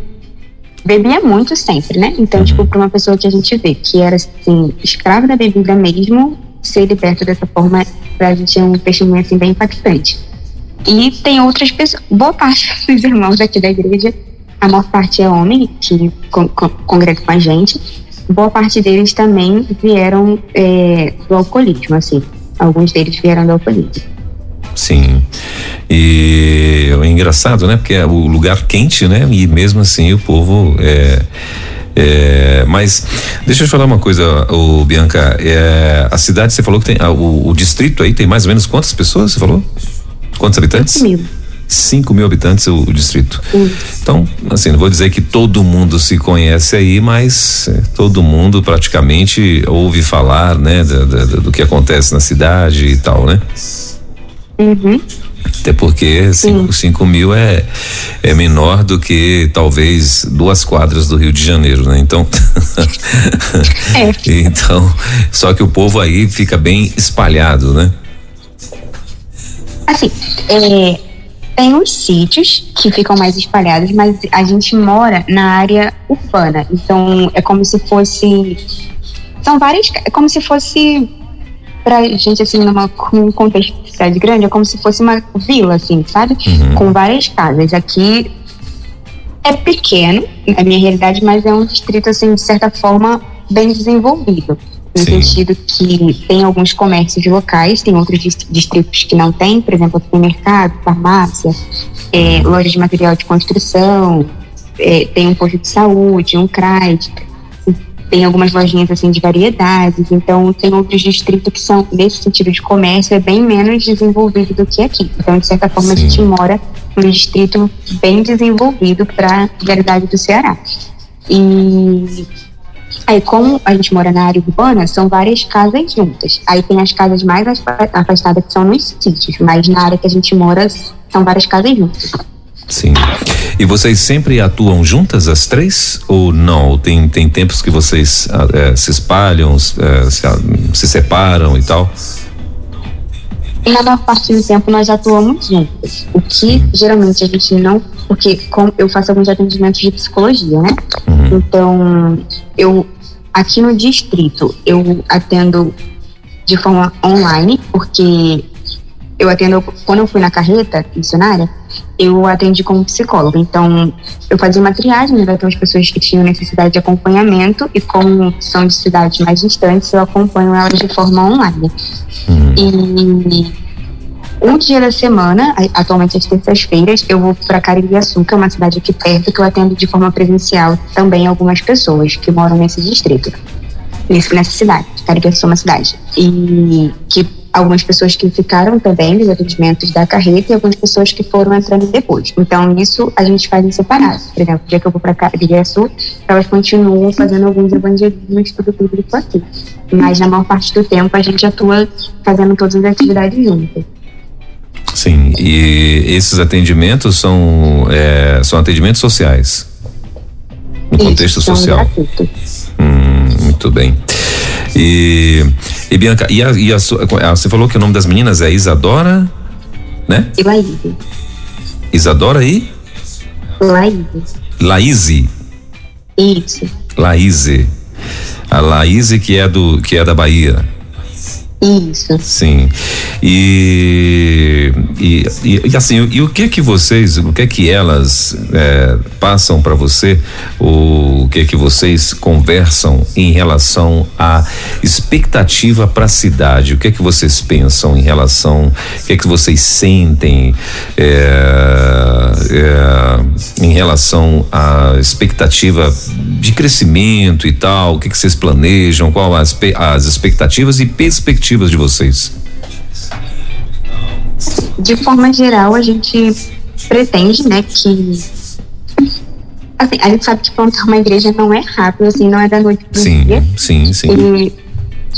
bebia muito sempre, né? Então, tipo, para uma pessoa que a gente vê que era, assim, escravo da bebida mesmo, ser liberto dessa forma, pra gente é um testemunho, assim, bem impactante. E tem outras pessoas, boa parte <laughs> dos irmãos aqui da igreja, a maior parte é homem, que con con congrega com a gente, boa parte deles também vieram é, do alcoolismo, assim. Alguns deles vieram do alcoolismo. Sim. E é engraçado, né? Porque é o lugar quente, né? E mesmo assim o povo é, é, mas deixa eu te falar uma coisa, o Bianca. É, a cidade, você falou que tem. O, o, distrito aí tem mais ou menos quantas pessoas? Você falou? Quantos habitantes? 5 mil. 5 mil habitantes o, o distrito. Então, assim, não vou dizer que todo mundo se conhece aí, mas é, todo mundo praticamente ouve falar, né, do, do, do que acontece na cidade e tal, né? Uhum. Até porque 5 mil é, é menor do que talvez duas quadras do Rio de Janeiro, né? Então. <laughs> é. Então, só que o povo aí fica bem espalhado, né? Assim, é, tem uns sítios que ficam mais espalhados, mas a gente mora na área urbana. Então, é como se fosse. São várias. É como se fosse pra gente, assim, numa, num contexto de cidade grande, é como se fosse uma vila, assim, sabe? Uhum. Com várias casas. Aqui é pequeno, na minha realidade, mas é um distrito, assim, de certa forma, bem desenvolvido. No Sim. sentido que tem alguns comércios locais, tem outros distritos que não tem, por exemplo, supermercado, farmácia, é, loja de material de construção, é, tem um posto de saúde, um CRAD tem algumas lojinhas assim de variedades, então tem outros distritos que são, nesse sentido de comércio, é bem menos desenvolvido do que aqui. Então, de certa forma, Sim. a gente mora num distrito bem desenvolvido para a realidade do Ceará. E aí, como a gente mora na área urbana, são várias casas juntas. Aí tem as casas mais afastadas que são nos sítios, mas na área que a gente mora são várias casas juntas. Sim. E vocês sempre atuam juntas, as três? Ou não? Tem, tem tempos que vocês é, se espalham, é, se, se, separam e tal? Na maior parte do tempo nós atuamos juntas. O que Sim. geralmente a gente não. Porque com, eu faço alguns atendimentos de psicologia, né? Uhum. Então, eu. Aqui no distrito, eu atendo de forma online, porque eu atendo, quando eu fui na carreta missionária, eu atendi como psicóloga. Então, eu fazia uma triagem né, daquelas pessoas que tinham necessidade de acompanhamento e como são de cidades mais distantes, eu acompanho elas de forma online. Uhum. E um dia da semana, atualmente às terças-feiras, eu vou para Caririaçu, que é uma cidade aqui perto, que eu atendo de forma presencial também algumas pessoas que moram nesse distrito, nessa cidade. Caririaçu é uma cidade. E que algumas pessoas que ficaram também nos atendimentos da carreta e algumas pessoas que foram entrando depois. Então, isso a gente faz em separado. Por exemplo, o dia que eu vou para Caririaçu, elas continuam fazendo alguns evangelismos tudo público aqui. Mas na maior parte do tempo a gente atua fazendo todas as atividades juntas. Sim, e esses atendimentos são, é, são atendimentos sociais. No Isso, contexto social. Hum, muito bem. E, e Bianca, e a, e a, você falou que o nome das meninas é Isadora, né? E Laíse. Isadora e? Laíse. Laíse. Isso. Laíse. A Laíse que é do que é da Bahia. Isso. Sim. E, e, e, assim, e o que que vocês, o que que elas é, passam para você, o, o que que vocês conversam em relação à expectativa para a cidade? O que que vocês pensam em relação, o que que vocês sentem é, é, em relação à expectativa de crescimento e tal? O que que vocês planejam? Qual as, as expectativas e perspectivas expectativas de vocês? De forma geral, a gente pretende, né, que assim, a gente sabe que plantar uma igreja não é rápido, assim, não é da noite pro sim, dia. Sim, sim. E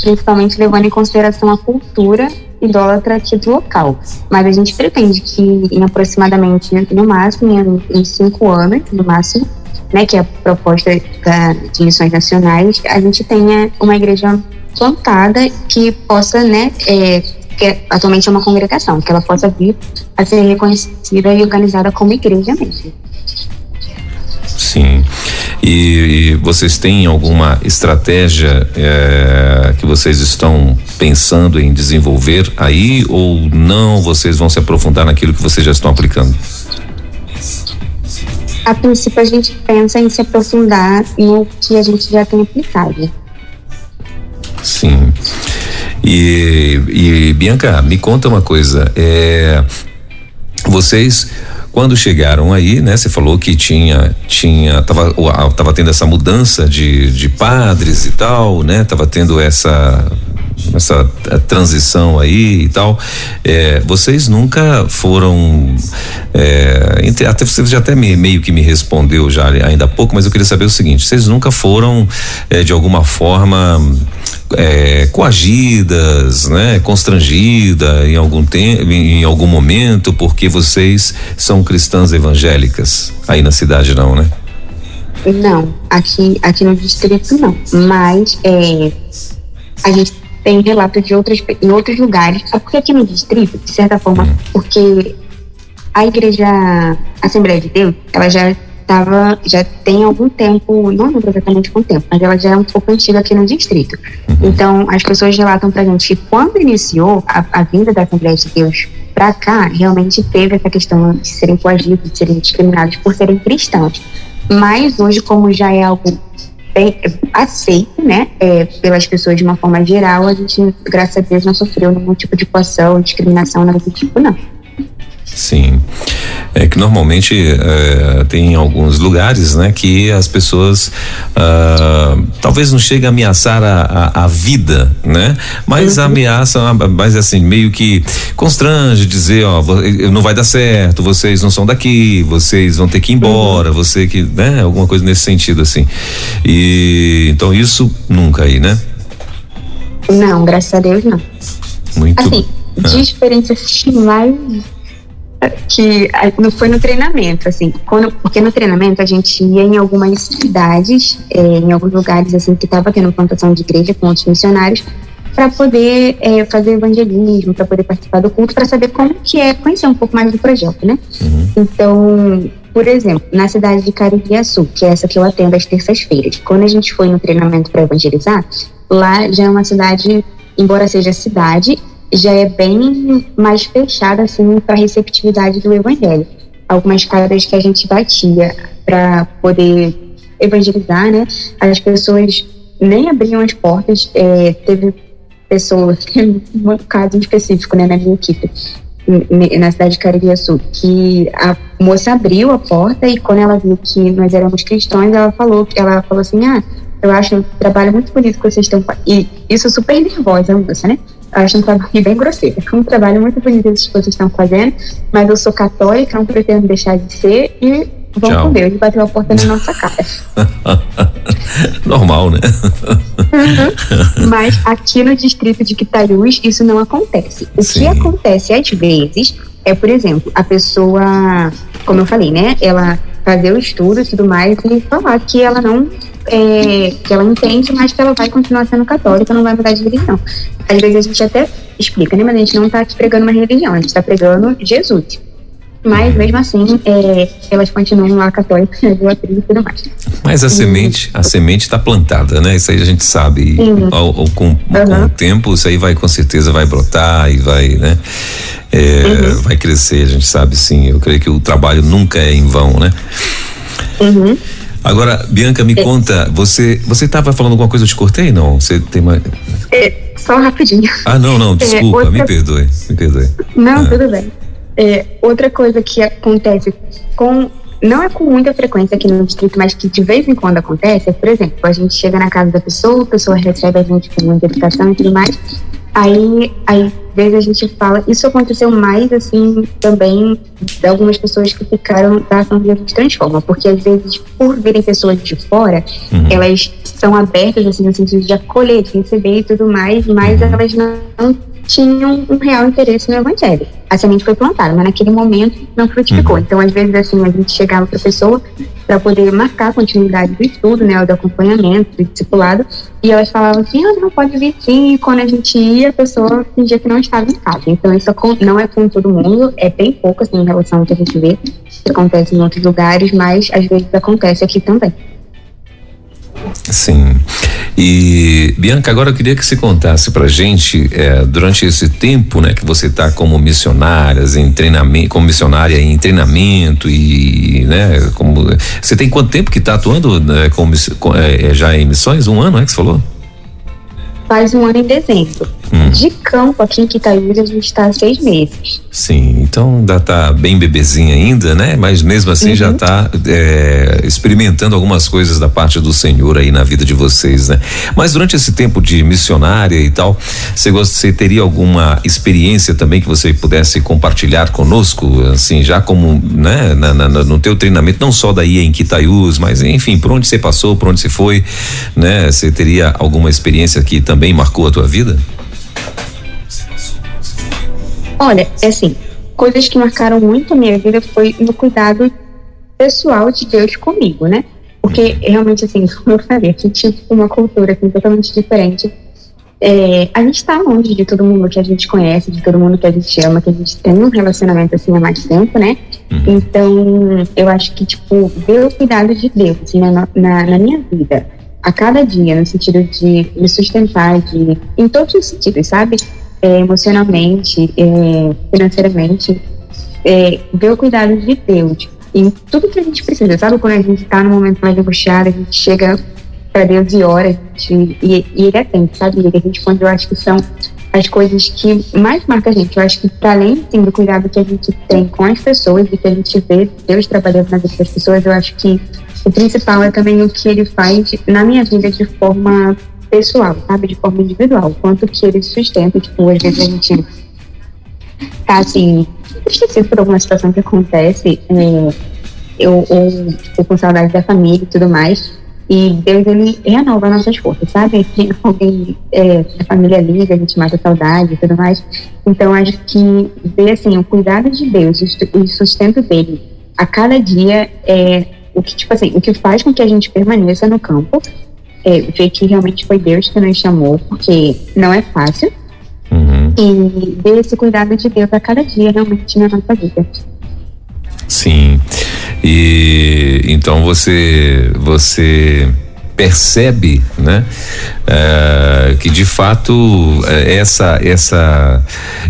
principalmente levando em consideração a cultura idólatra aqui do local. Mas a gente pretende que em aproximadamente, no máximo, em, em cinco anos, no máximo, né, que é a proposta da, de missões nacionais, a gente tenha uma igreja plantada que possa, né, é, que atualmente é uma congregação, que ela possa vir a ser reconhecida e organizada como igreja mesmo. Sim. E, e vocês têm alguma estratégia é, que vocês estão pensando em desenvolver aí ou não? Vocês vão se aprofundar naquilo que vocês já estão aplicando? A princípio, a gente pensa em se aprofundar no que a gente já tem aplicado. Sim. E, e Bianca, me conta uma coisa. É, vocês quando chegaram aí, né? Você falou que tinha, tinha, tava, tava tendo essa mudança de, de padres e tal, né? Tava tendo essa essa transição aí e tal. É, vocês nunca foram. É, até você já até me, meio que me respondeu já ainda há pouco, mas eu queria saber o seguinte: vocês nunca foram é, de alguma forma é, coagidas, né, constrangida em algum tempo, em algum momento, porque vocês são cristãs evangélicas aí na cidade não, né? Não, aqui aqui no distrito não, mas é, a gente tem relato de outros em outros lugares, é porque aqui no distrito, de certa forma, hum. porque a igreja Assembleia de Deus, ela já estava, já tem algum tempo, não lembro exatamente quanto tempo, mas ela já é um pouco antiga aqui no distrito. Uhum. Então, as pessoas relatam pra gente que quando iniciou a, a vinda da Assembleia de Deus para cá, realmente teve essa questão de serem coagidos, de serem discriminados por serem cristãos. Mas hoje, como já é algo aceito, né, é, pelas pessoas de uma forma geral, a gente, graças a Deus, não sofreu nenhum tipo de coação, discriminação, nada do tipo, não. Sim. É que normalmente é, tem alguns lugares, né, que as pessoas uh, talvez não chegue a ameaçar a, a, a vida, né? Mas uhum. ameaça, mas assim, meio que constrange dizer, ó, não vai dar certo, vocês não são daqui, vocês vão ter que ir embora, uhum. você que, né? Alguma coisa nesse sentido, assim. E então isso nunca aí, né? Não, graças a Deus não. Muito assim, de ah. experiência mais que não foi no treinamento, assim, quando, porque no treinamento a gente ia em algumas cidades, é, em alguns lugares assim que estava tendo plantação de igreja com outros missionários, para poder é, fazer evangelismo, para poder participar do culto, para saber como que é conhecer um pouco mais do projeto, né? Uhum. Então, por exemplo, na cidade de Caribiaçu, que é essa que eu atendo às terças-feiras, quando a gente foi no treinamento para evangelizar, lá já é uma cidade, embora seja cidade, já é bem mais fechada assim para a receptividade do evangelho. Algumas casas que a gente batia para poder evangelizar, né? As pessoas nem abriam as portas. É, teve pessoas, <laughs> um caso específico, né, na minha equipe, na cidade de Caribiaçu, que a moça abriu a porta e quando ela viu que nós éramos cristãos, ela falou, ela falou assim, ah, eu acho um trabalho muito bonito que vocês estão e isso super nervosa, a moça, né? Acho um trabalho bem grosseiro. É um trabalho muito bonito que vocês estão fazendo, mas eu sou católica, não pretendo deixar de ser e Tchau. com Deus e bateu a porta na nossa cara. <laughs> Normal, né? Uhum. Mas aqui no distrito de Quitalhus isso não acontece. O Sim. que acontece às vezes é, por exemplo, a pessoa, como eu falei, né? Ela fazer o estudo e tudo mais e falar que ela não é, que ela entende, mas que ela vai continuar sendo católica, não vai mudar de religião. Às vezes a gente até explica, né? Mas a gente não está pregando uma religião, a gente está pregando Jesus. Mas mesmo assim, é, elas continuam lá católicas, idolatria e tudo mais. Mas a e... semente, a semente está plantada, né? Isso aí a gente sabe. Ao, ao, com, uhum. com, o tempo, isso aí vai com certeza vai brotar e vai, né? É, uhum. Vai crescer, a gente sabe sim. Eu creio que o trabalho nunca é em vão, né? Uhum. Agora, Bianca, me é. conta, você você estava falando alguma coisa, eu te cortei? Não, você tem mais. É, só rapidinho. Ah, não, não, é, desculpa, outra... me perdoe, me perdoe. Não, ah. tudo bem. É, outra coisa que acontece com. Não é com muita frequência aqui no distrito, mas que de vez em quando acontece, é, por exemplo, a gente chega na casa da pessoa, a pessoa recebe a gente com muita educação e tudo mais, Aí, aí, vezes a gente fala, isso aconteceu mais, assim, também de algumas pessoas que ficaram da de gente transforma, porque às vezes, por verem pessoas de fora, uhum. elas são abertas, assim, no sentido de acolher, de receber e tudo mais, mas uhum. elas não, não tinham um real interesse no evangelho. A semente foi plantada, mas naquele momento não frutificou. Uhum. Então, às vezes, assim, a gente chegava para a pessoa, para poder marcar a continuidade do estudo, né, do acompanhamento, do discipulado, e elas falavam assim, ah, não pode vir sim, e quando a gente ia, a pessoa fingia que não estava em casa. Então isso não é com todo mundo, é bem pouco assim em relação ao que a gente vê, que acontece em outros lugares, mas às vezes acontece aqui também. Sim. E Bianca, agora eu queria que você contasse pra gente, é, durante esse tempo, né, que você está como missionárias em treinamento, como missionária em treinamento e, né, como você tem quanto tempo que está atuando né, como, é, já em missões? Um ano, é que você falou? faz um ano em dezembro. Hum. De campo aqui em Quitaiús a gente está há seis meses. Sim, então ainda tá bem bebezinha ainda, né? Mas mesmo assim uhum. já está é, experimentando algumas coisas da parte do Senhor aí na vida de vocês, né? Mas durante esse tempo de missionária e tal, você, você teria alguma experiência também que você pudesse compartilhar conosco, assim, já como, né? Na, na, no teu treinamento, não só daí em Quitaiús, mas enfim, por onde você passou, por onde você foi, né? Você teria alguma experiência que também também marcou a tua vida? Olha, é assim, coisas que marcaram muito a minha vida foi no cuidado pessoal de Deus comigo, né? Porque realmente, assim, <laughs> como eu falei, a gente tinha uma cultura assim, totalmente diferente. É, a gente está longe de todo mundo que a gente conhece, de todo mundo que a gente ama, que a gente tem um relacionamento assim há mais tempo, né? Uhum. Então, eu acho que, tipo, ver o cuidado de Deus assim, na, na, na minha vida a cada dia, no sentido de me sustentar, de, em todos os sentidos, sabe? É, emocionalmente, é, financeiramente, é, ver o cuidado de Deus em tudo que a gente precisa, sabe? Quando a gente está no momento mais angustiado, a gente chega para Deus e ora, gente, e, e Ele atende, sabe? E ele responde, eu acho que são as coisas que mais marcam a gente. Eu acho que, para além do cuidado que a gente tem com as pessoas e que a gente vê Deus trabalhando na vida das pessoas, eu acho que o principal é também o que ele faz na minha vida de forma pessoal, sabe? De forma individual. Quanto que ele sustenta. Tipo, às vezes a gente tá assim, esquecido por alguma situação que acontece, é, eu, ou tipo, com saudade da família e tudo mais. E Deus, ele renova nossas forças, sabe? <laughs> Alguém é, da família liga, a gente mata a saudade e tudo mais. Então, acho que ver, assim, o cuidado de Deus, o sustento dele a cada dia é o que, tipo assim, o que faz com que a gente permaneça no campo é ver que realmente foi Deus que nos chamou, porque não é fácil. Uhum. E ver esse cuidado de Deus a cada dia realmente na nossa vida. Sim. E então você você percebe, né, é, que de fato é, essa essa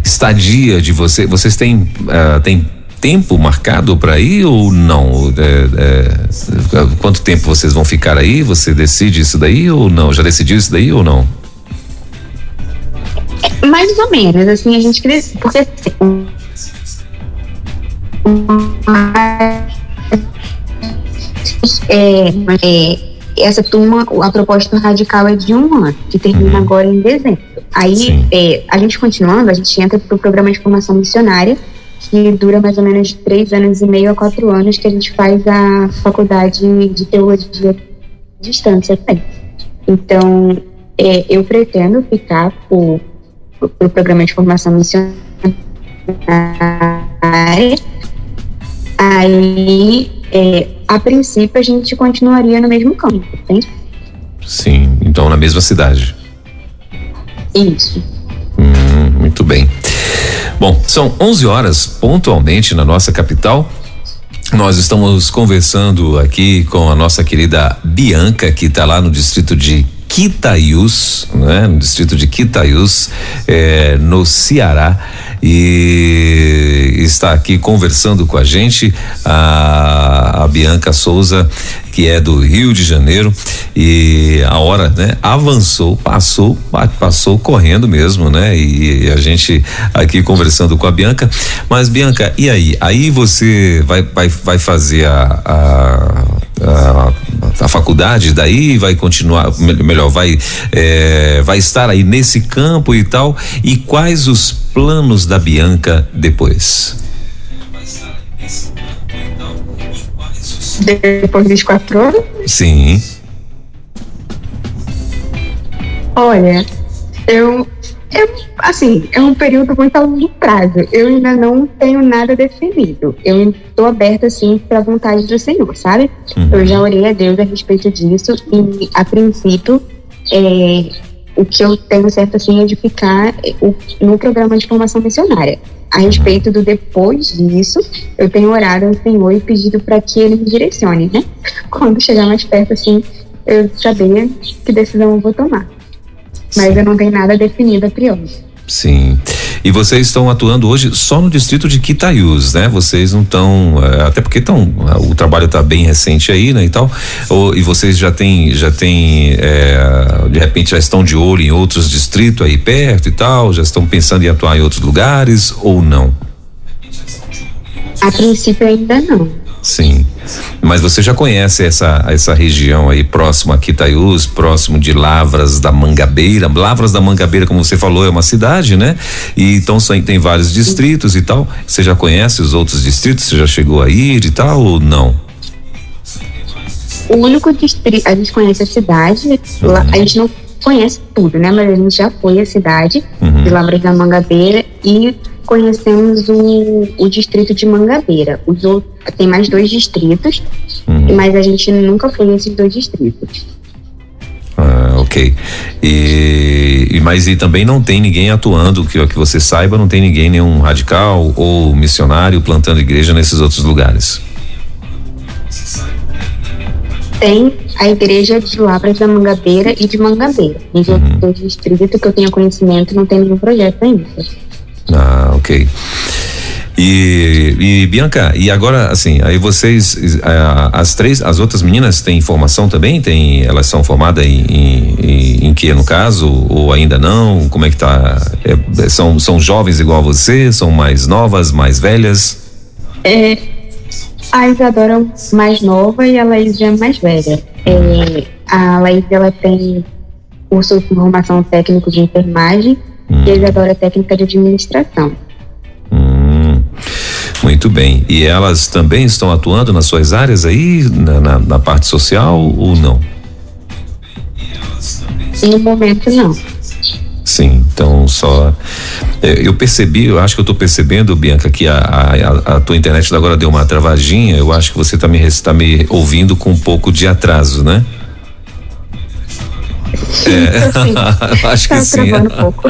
estadia de você, vocês têm uh, têm tempo marcado para ir ou não? É, é, quanto tempo vocês vão ficar aí? Você decide isso daí ou não? Já decidiu isso daí ou não? Mais ou menos, assim, a gente queria. Porque assim, é, é, essa turma, a proposta radical é de um ano, que termina uhum. agora em dezembro. Aí, é, a gente continuando, a gente entra para o programa de formação missionária, que dura mais ou menos três anos e meio a quatro anos, que a gente faz a faculdade de teologia à distância também. Então, é, eu pretendo ficar para o pro programa de formação missionária. Aí, é, a princípio, a gente continuaria no mesmo campo, entende? Sim, então na mesma cidade. Isso. Hum, muito bem. Bom, são 11 horas pontualmente na nossa capital. Nós estamos conversando aqui com a nossa querida Bianca, que está lá no distrito de Quitaiús, né? No distrito de Quitaiús, é, no Ceará e está aqui conversando com a gente a, a Bianca Souza que é do Rio de Janeiro e a hora, né, avançou, passou, passou correndo mesmo, né? E a gente aqui conversando com a Bianca, mas Bianca, e aí? Aí você vai vai, vai fazer a, a, a a faculdade daí vai continuar melhor vai é, vai estar aí nesse campo e tal e quais os planos da Bianca depois depois dos quatro anos? Sim. Olha, eu É, assim, é um período muito a longo prazo. Eu ainda não tenho nada definido. Eu estou aberta, assim, para a vontade do Senhor, sabe? Uhum. Eu já orei a Deus a respeito disso e, a princípio, é, o que eu tenho certo, assim, é de ficar no programa de formação missionária. A respeito do depois disso, eu tenho orado ao Senhor e pedido para que Ele me direcione, né? <laughs> Quando chegar mais perto, assim, eu saber que decisão eu vou tomar mas eu não tenho nada definido a priori. Sim. E vocês estão atuando hoje só no distrito de Quitaiús, né? Vocês não estão, é, até porque estão, o trabalho está bem recente aí, né? E tal. Ou, e vocês já têm, já têm, é, de repente já estão de olho em outros distritos aí perto e tal, já estão pensando em atuar em outros lugares ou não? A princípio ainda não. Sim. Mas você já conhece essa essa região aí próximo a Quitaiús, próximo de Lavras da Mangabeira. Lavras da Mangabeira, como você falou, é uma cidade, né? E então tem vários distritos e tal. Você já conhece os outros distritos? Você já chegou a ir e tal ou não? O único distrito, a gente conhece a cidade, uhum. a gente não conhece tudo, né? Mas a gente já foi à cidade uhum. de Lavras da Mangabeira e conhecemos o, o distrito de Mangabeira. Os tem mais dois distritos, uhum. mas a gente nunca foi nesses dois distritos. Ah, ok. E, e, mas e também não tem ninguém atuando que que você saiba, não tem ninguém nenhum radical ou missionário plantando igreja nesses outros lugares. Tem a igreja de Lavras da Mangabeira e de Mangabeira. Nos uhum. outros dois distritos que eu tenho conhecimento, não tem nenhum projeto ainda. Ah, ok. E, e, Bianca, e agora assim, aí vocês, as três, as outras meninas têm formação também? Tem, elas são formadas em, em, em que no caso ou ainda não? Como é que tá? É, são são jovens igual a você? São mais novas, mais velhas? É, a Isadora é mais nova e a Laís é mais velha. É, a Laís ela tem curso de formação técnico de enfermagem Hum. E a Isadora é técnica de administração. Hum. Muito bem. E elas também estão atuando nas suas áreas aí, na, na, na parte social ou não? No momento, não. Sim, então só. É, eu percebi, eu acho que eu estou percebendo, Bianca, que a, a, a, tua internet agora deu uma travadinha. Eu acho que você está me, tá me ouvindo com um pouco de atraso, né? É, <laughs> acho que tá sim. Um pouco.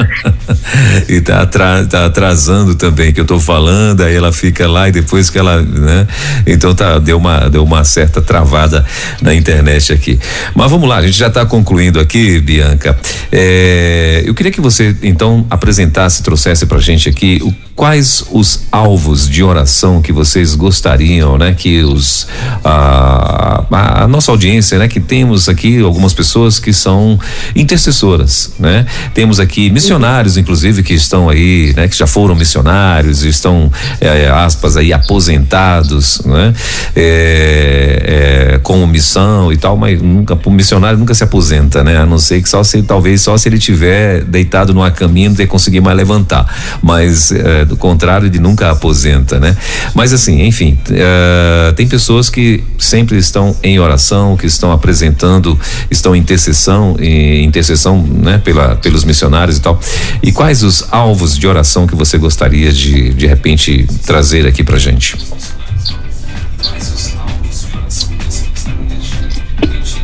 <laughs> e tá, atra, tá atrasando também, que eu tô falando, aí ela fica lá e depois que ela, né? Então tá, deu uma, deu uma certa travada na internet aqui. Mas vamos lá, a gente já está concluindo aqui, Bianca. É, eu queria que você então apresentasse, trouxesse pra gente aqui o quais os alvos de oração que vocês gostariam, né? Que os a, a, a, nossa audiência, né? Que temos aqui algumas pessoas que são intercessoras, né? Temos aqui missionários, inclusive, que estão aí, né? Que já foram missionários, estão é, aspas aí aposentados, né? É, é, com missão e tal, mas nunca o missionário nunca se aposenta, né? A não ser que só se talvez só se ele tiver deitado numa caminha não ter conseguir mais levantar, mas é, do contrário de nunca aposenta, né? Mas assim, enfim, uh, tem pessoas que sempre estão em oração, que estão apresentando, estão em intercessão, intercessão, né? Pela, pelos missionários e tal. E quais os alvos de oração que você gostaria de, de repente, trazer aqui pra gente?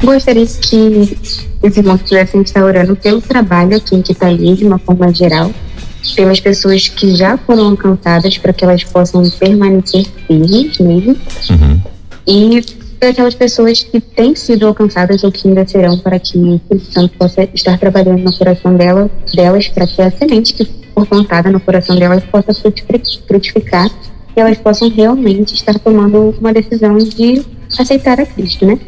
Gostaria que os irmãos pudessem estar orando pelo trabalho aqui em Quitali, de uma forma geral, pelas pessoas que já foram alcançadas para que elas possam permanecer firmes mesmo uhum. e aquelas pessoas que têm sido alcançadas ou que ainda serão para que o Santo possa estar trabalhando no coração dela, delas para que a semente que for plantada no coração delas possa frutificar e elas possam realmente estar tomando uma decisão de aceitar a Cristo, né?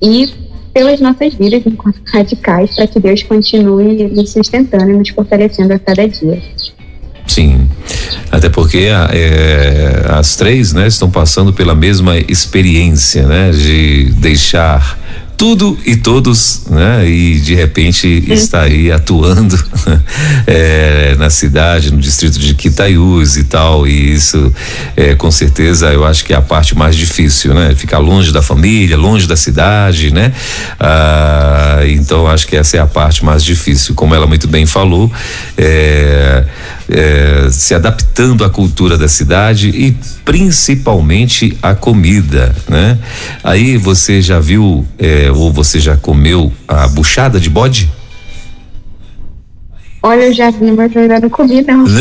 E pelas nossas vidas enquanto radicais, para que Deus continue nos sustentando e nos fortalecendo a cada dia. Sim, até porque é, as três, né, estão passando pela mesma experiência, né, de deixar tudo e todos, né? E de repente está aí atuando <laughs> é, na cidade, no distrito de Quitaiús e tal. E isso, é, com certeza, eu acho que é a parte mais difícil, né? Ficar longe da família, longe da cidade, né? Ah, então acho que essa é a parte mais difícil. Como ela muito bem falou, é, é, se adaptando à cultura da cidade e principalmente à comida, né? Aí você já viu é, ou você já comeu a buchada de bode? Olha, eu já vi, mas eu ainda não comi, não. <laughs>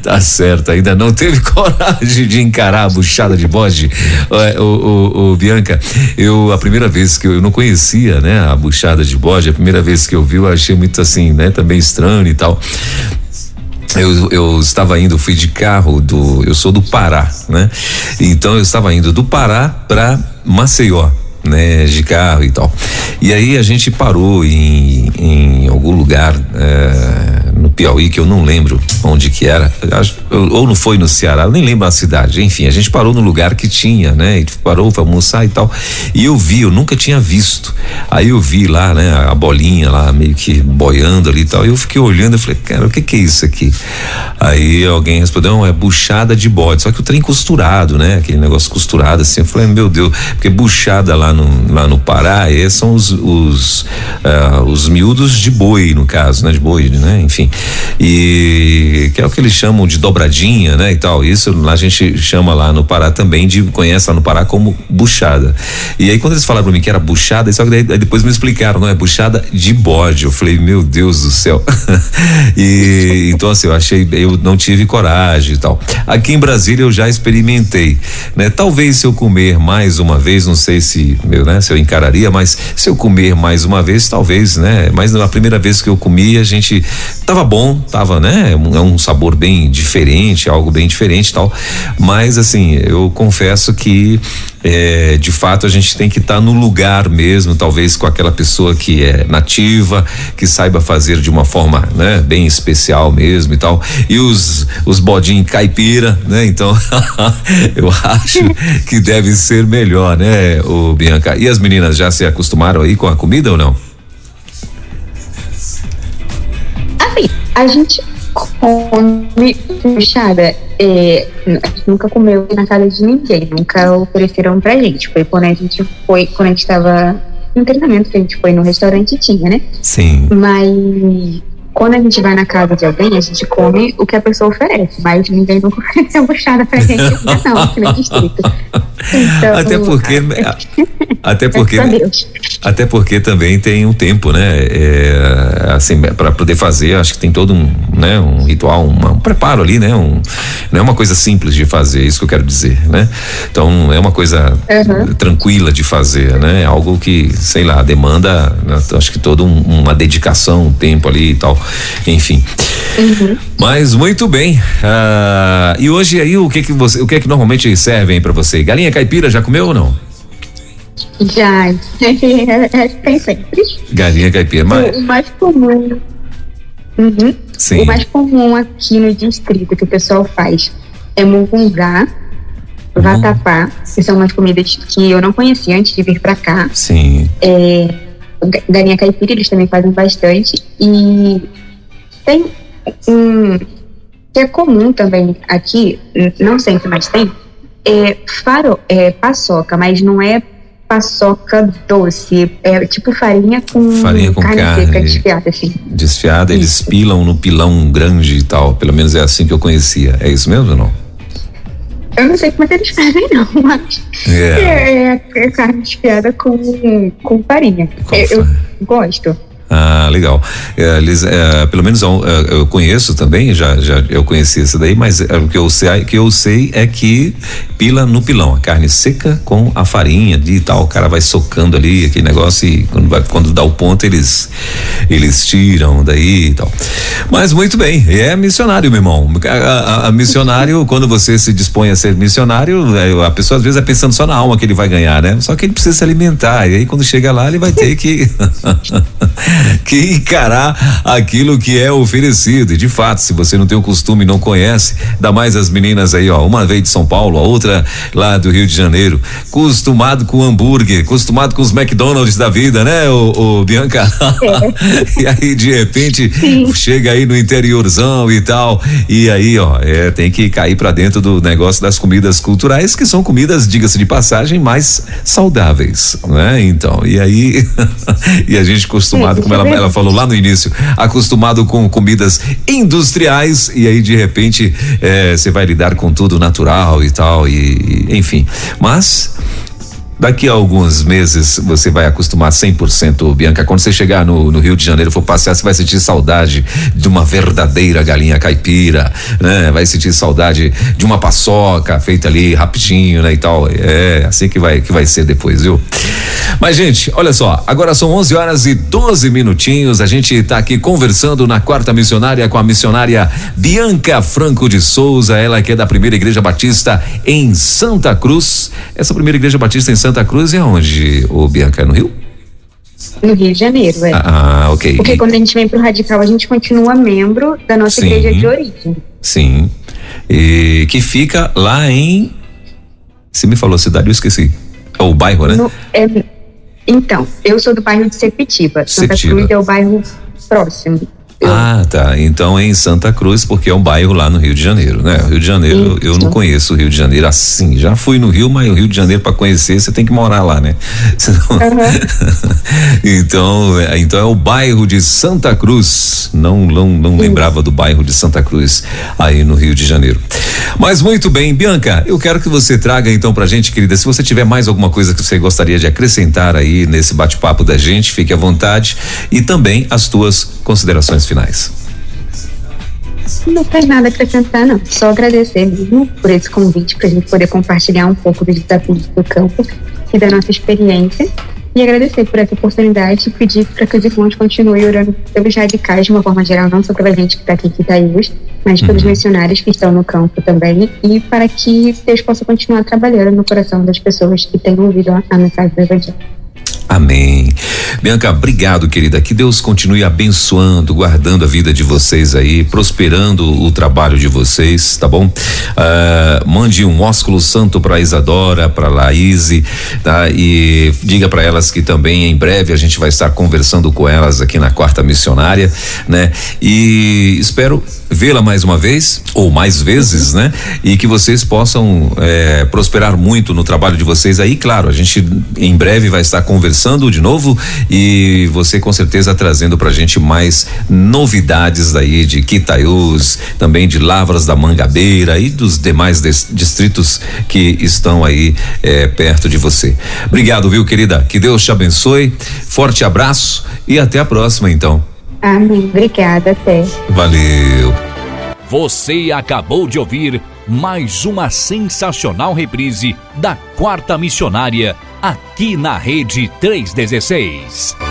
tá certo, ainda não teve <laughs> coragem de encarar a buchada de bode. O, o, o, Bianca, eu a primeira vez que eu, eu, não conhecia, né, a buchada de bode, a primeira vez que eu vi, eu achei muito assim, né, também estranho e tal. Eu, eu, estava indo, fui de carro do, eu sou do Pará, né? Então eu estava indo do Pará para Maceió né, de carro e tal. E aí a gente parou em, em algum lugar é, Piauí que eu não lembro onde que era, ou não foi no Ceará, eu nem lembro a cidade. Enfim, a gente parou no lugar que tinha, né? E parou para almoçar e tal. E eu vi, eu nunca tinha visto. Aí eu vi lá, né, a bolinha lá meio que boiando ali e tal. E eu fiquei olhando, eu falei, cara, o que que é isso aqui? Aí alguém respondeu, não, é buchada de bode. Só que o trem costurado, né? Aquele negócio costurado assim. Eu falei, meu Deus, porque buchada lá no, lá no Pará, esses são os, os, uh, os miúdos de boi, no caso, né? De boi, né? Enfim. E que é o que eles chamam de dobradinha, né? E tal. Isso a gente chama lá no Pará também de, conhece lá no Pará como buchada. E aí quando eles falaram pra mim que era buchada, só que daí, depois me explicaram, não é buchada de bode. Eu falei, meu Deus do céu. <laughs> e então assim, eu achei, eu não tive coragem e tal. Aqui em Brasília eu já experimentei, né? Talvez se eu comer mais uma vez, não sei se, meu, né? Se eu encararia, mas se eu comer mais uma vez, talvez, né? Mas na primeira vez que eu comi, a gente tava bom, tava, né? É um sabor bem diferente, algo bem diferente tal. Mas assim, eu confesso que é, de fato a gente tem que estar tá no lugar mesmo, talvez com aquela pessoa que é nativa, que saiba fazer de uma forma, né, bem especial mesmo e tal. E os os bodinhos caipira, né? Então <laughs> eu acho que deve ser melhor, né, o Bianca. E as meninas já se acostumaram aí com a comida ou não? Assim, a gente come puxada, é, nunca comeu na casa de ninguém, nunca ofereceram pra gente. Foi quando a gente foi, quando a gente tava no treinamento que a gente foi no restaurante tinha, né? Sim. Mas quando a gente vai na casa de alguém, a gente come o que a pessoa oferece, mas ninguém nunca <laughs> ofereceu buchada pra gente, não, aqui no distrito. Então, <laughs> até porque, até porque, até porque também tem um tempo, né? É, assim, para poder fazer, acho que tem todo um, né? Um ritual, um, um preparo ali, né? Um, não é uma coisa simples de fazer, é isso que eu quero dizer, né? Então é uma coisa uhum. tranquila de fazer, né? É algo que, sei lá, demanda, né? acho que toda um, uma dedicação, um tempo ali e tal, enfim. Uhum. Mas muito bem. Uh, e hoje aí o que que você, o que que normalmente servem para você? Galinha caipira já comeu ou não? Já, <laughs> tem sempre. Galinha caipira, mas... O mais comum. Uhum. Sim. O mais comum aqui no distrito que o pessoal faz é mungungá, uhum. vatapá, que são umas comidas que eu não conhecia antes de vir para cá. Sim. É, galinha caipira eles também fazem bastante e tem um que é comum também aqui, não sempre, mas tem, é, faro, é paçoca, mas não é paçoca doce, é tipo farinha com, farinha com carne, carne seca desfiada, assim. Desfiada, isso. eles pilam no pilão grande e tal, pelo menos é assim que eu conhecia. É isso mesmo ou não? Eu não sei como é que eles fazem, não, mas yeah. é, é, é carne desfiada com, com farinha. Com eu, eu gosto. Ah, legal. É, eles, é, pelo menos eu, é, eu, conheço também, já, já eu conheci isso daí, mas é, o que eu sei, que eu sei é que pila no pilão, a carne seca com a farinha de tal, o cara vai socando ali aquele negócio e quando, vai, quando dá o ponto eles eles tiram daí e tal. Mas muito bem, é missionário, meu irmão. A, a, a missionário, <laughs> quando você se dispõe a ser missionário, é, a pessoa às vezes é pensando só na alma que ele vai ganhar, né? Só que ele precisa se alimentar e aí quando chega lá ele vai ter que <laughs> <laughs> que encarar aquilo que é oferecido. E de fato, se você não tem o costume, não conhece, dá mais as meninas aí, ó, uma veio de São Paulo, a outra lá do Rio de Janeiro, acostumado com hambúrguer, acostumado com os McDonald's da vida, né, o, o Bianca? É. <laughs> e aí de repente Sim. chega aí no interiorzão e tal, e aí, ó, é, tem que cair para dentro do negócio das comidas culturais, que são comidas, diga-se de passagem, mais saudáveis, né? Então, e aí <laughs> e a gente acostumado, como ela, ela falou lá no início, acostumado com comidas industriais e aí de repente eh, você vai lidar com tudo natural e tal e, e enfim. Mas Daqui a alguns meses você vai acostumar 100%, Bianca. Quando você chegar no, no, Rio de Janeiro for passear, você vai sentir saudade de uma verdadeira galinha caipira, né? Vai sentir saudade de uma paçoca feita ali rapidinho, né? E tal. É assim que vai que vai ser depois, viu? Mas gente, olha só, agora são 11 horas e 12 minutinhos. A gente está aqui conversando na quarta missionária com a missionária Bianca Franco de Souza, ela que é da primeira igreja batista em Santa Cruz. Essa primeira igreja batista em Santa Cruz é onde, o Bianca? É no Rio? No Rio de Janeiro, é. Ah, ah ok. Porque quando a gente vem pro Radical, a gente continua membro da nossa Sim. igreja de origem. Sim. E que fica lá em. Você me falou a cidade, eu esqueci. Ou o bairro, né? No, é, então, eu sou do bairro de Sepitiba. Santa. Cruz é o bairro próximo. Ah, tá. Então é em Santa Cruz, porque é um bairro lá no Rio de Janeiro, né? Rio de Janeiro, Isso. eu não conheço o Rio de Janeiro assim. Já fui no Rio, mas o Rio de Janeiro para conhecer você tem que morar lá, né? <laughs> Senão... Uhum. <laughs> então, é, então é o bairro de Santa Cruz. Não, não, não lembrava do bairro de Santa Cruz aí no Rio de Janeiro. Mas muito bem, Bianca, eu quero que você traga então pra gente, querida, se você tiver mais alguma coisa que você gostaria de acrescentar aí nesse bate-papo da gente, fique à vontade e também as tuas considerações finais. Não tem nada a acrescentar, não. Só agradecer mesmo por esse convite, para a gente poder compartilhar um pouco dos desafios do campo e da nossa experiência. E agradecer por essa oportunidade e pedir para que os irmãos continuem orando pelos radicais de uma forma geral, não só pela gente que está aqui em Itaíus, mas pelos uhum. missionários que estão no campo também, e para que Deus possa continuar trabalhando no coração das pessoas que têm ouvido a mensagem do Evangelho. Amém. Bianca, obrigado, querida. Que Deus continue abençoando, guardando a vida de vocês aí, prosperando o trabalho de vocês, tá bom? Uh, mande um ósculo santo para Isadora, para Laís, tá? E diga para elas que também em breve a gente vai estar conversando com elas aqui na quarta missionária, né? E espero vê-la mais uma vez ou mais vezes, né? E que vocês possam é, prosperar muito no trabalho de vocês aí. Claro, a gente em breve vai estar conversando de novo e você com certeza trazendo pra gente mais novidades daí de Quitaiús, também de Lavras da Mangabeira e dos demais distritos que estão aí é, perto de você. Obrigado, viu, querida? Que Deus te abençoe. Forte abraço e até a próxima, então. Amém. Obrigada, até. Valeu. Você acabou de ouvir mais uma sensacional reprise da Quarta Missionária aqui na Rede 316.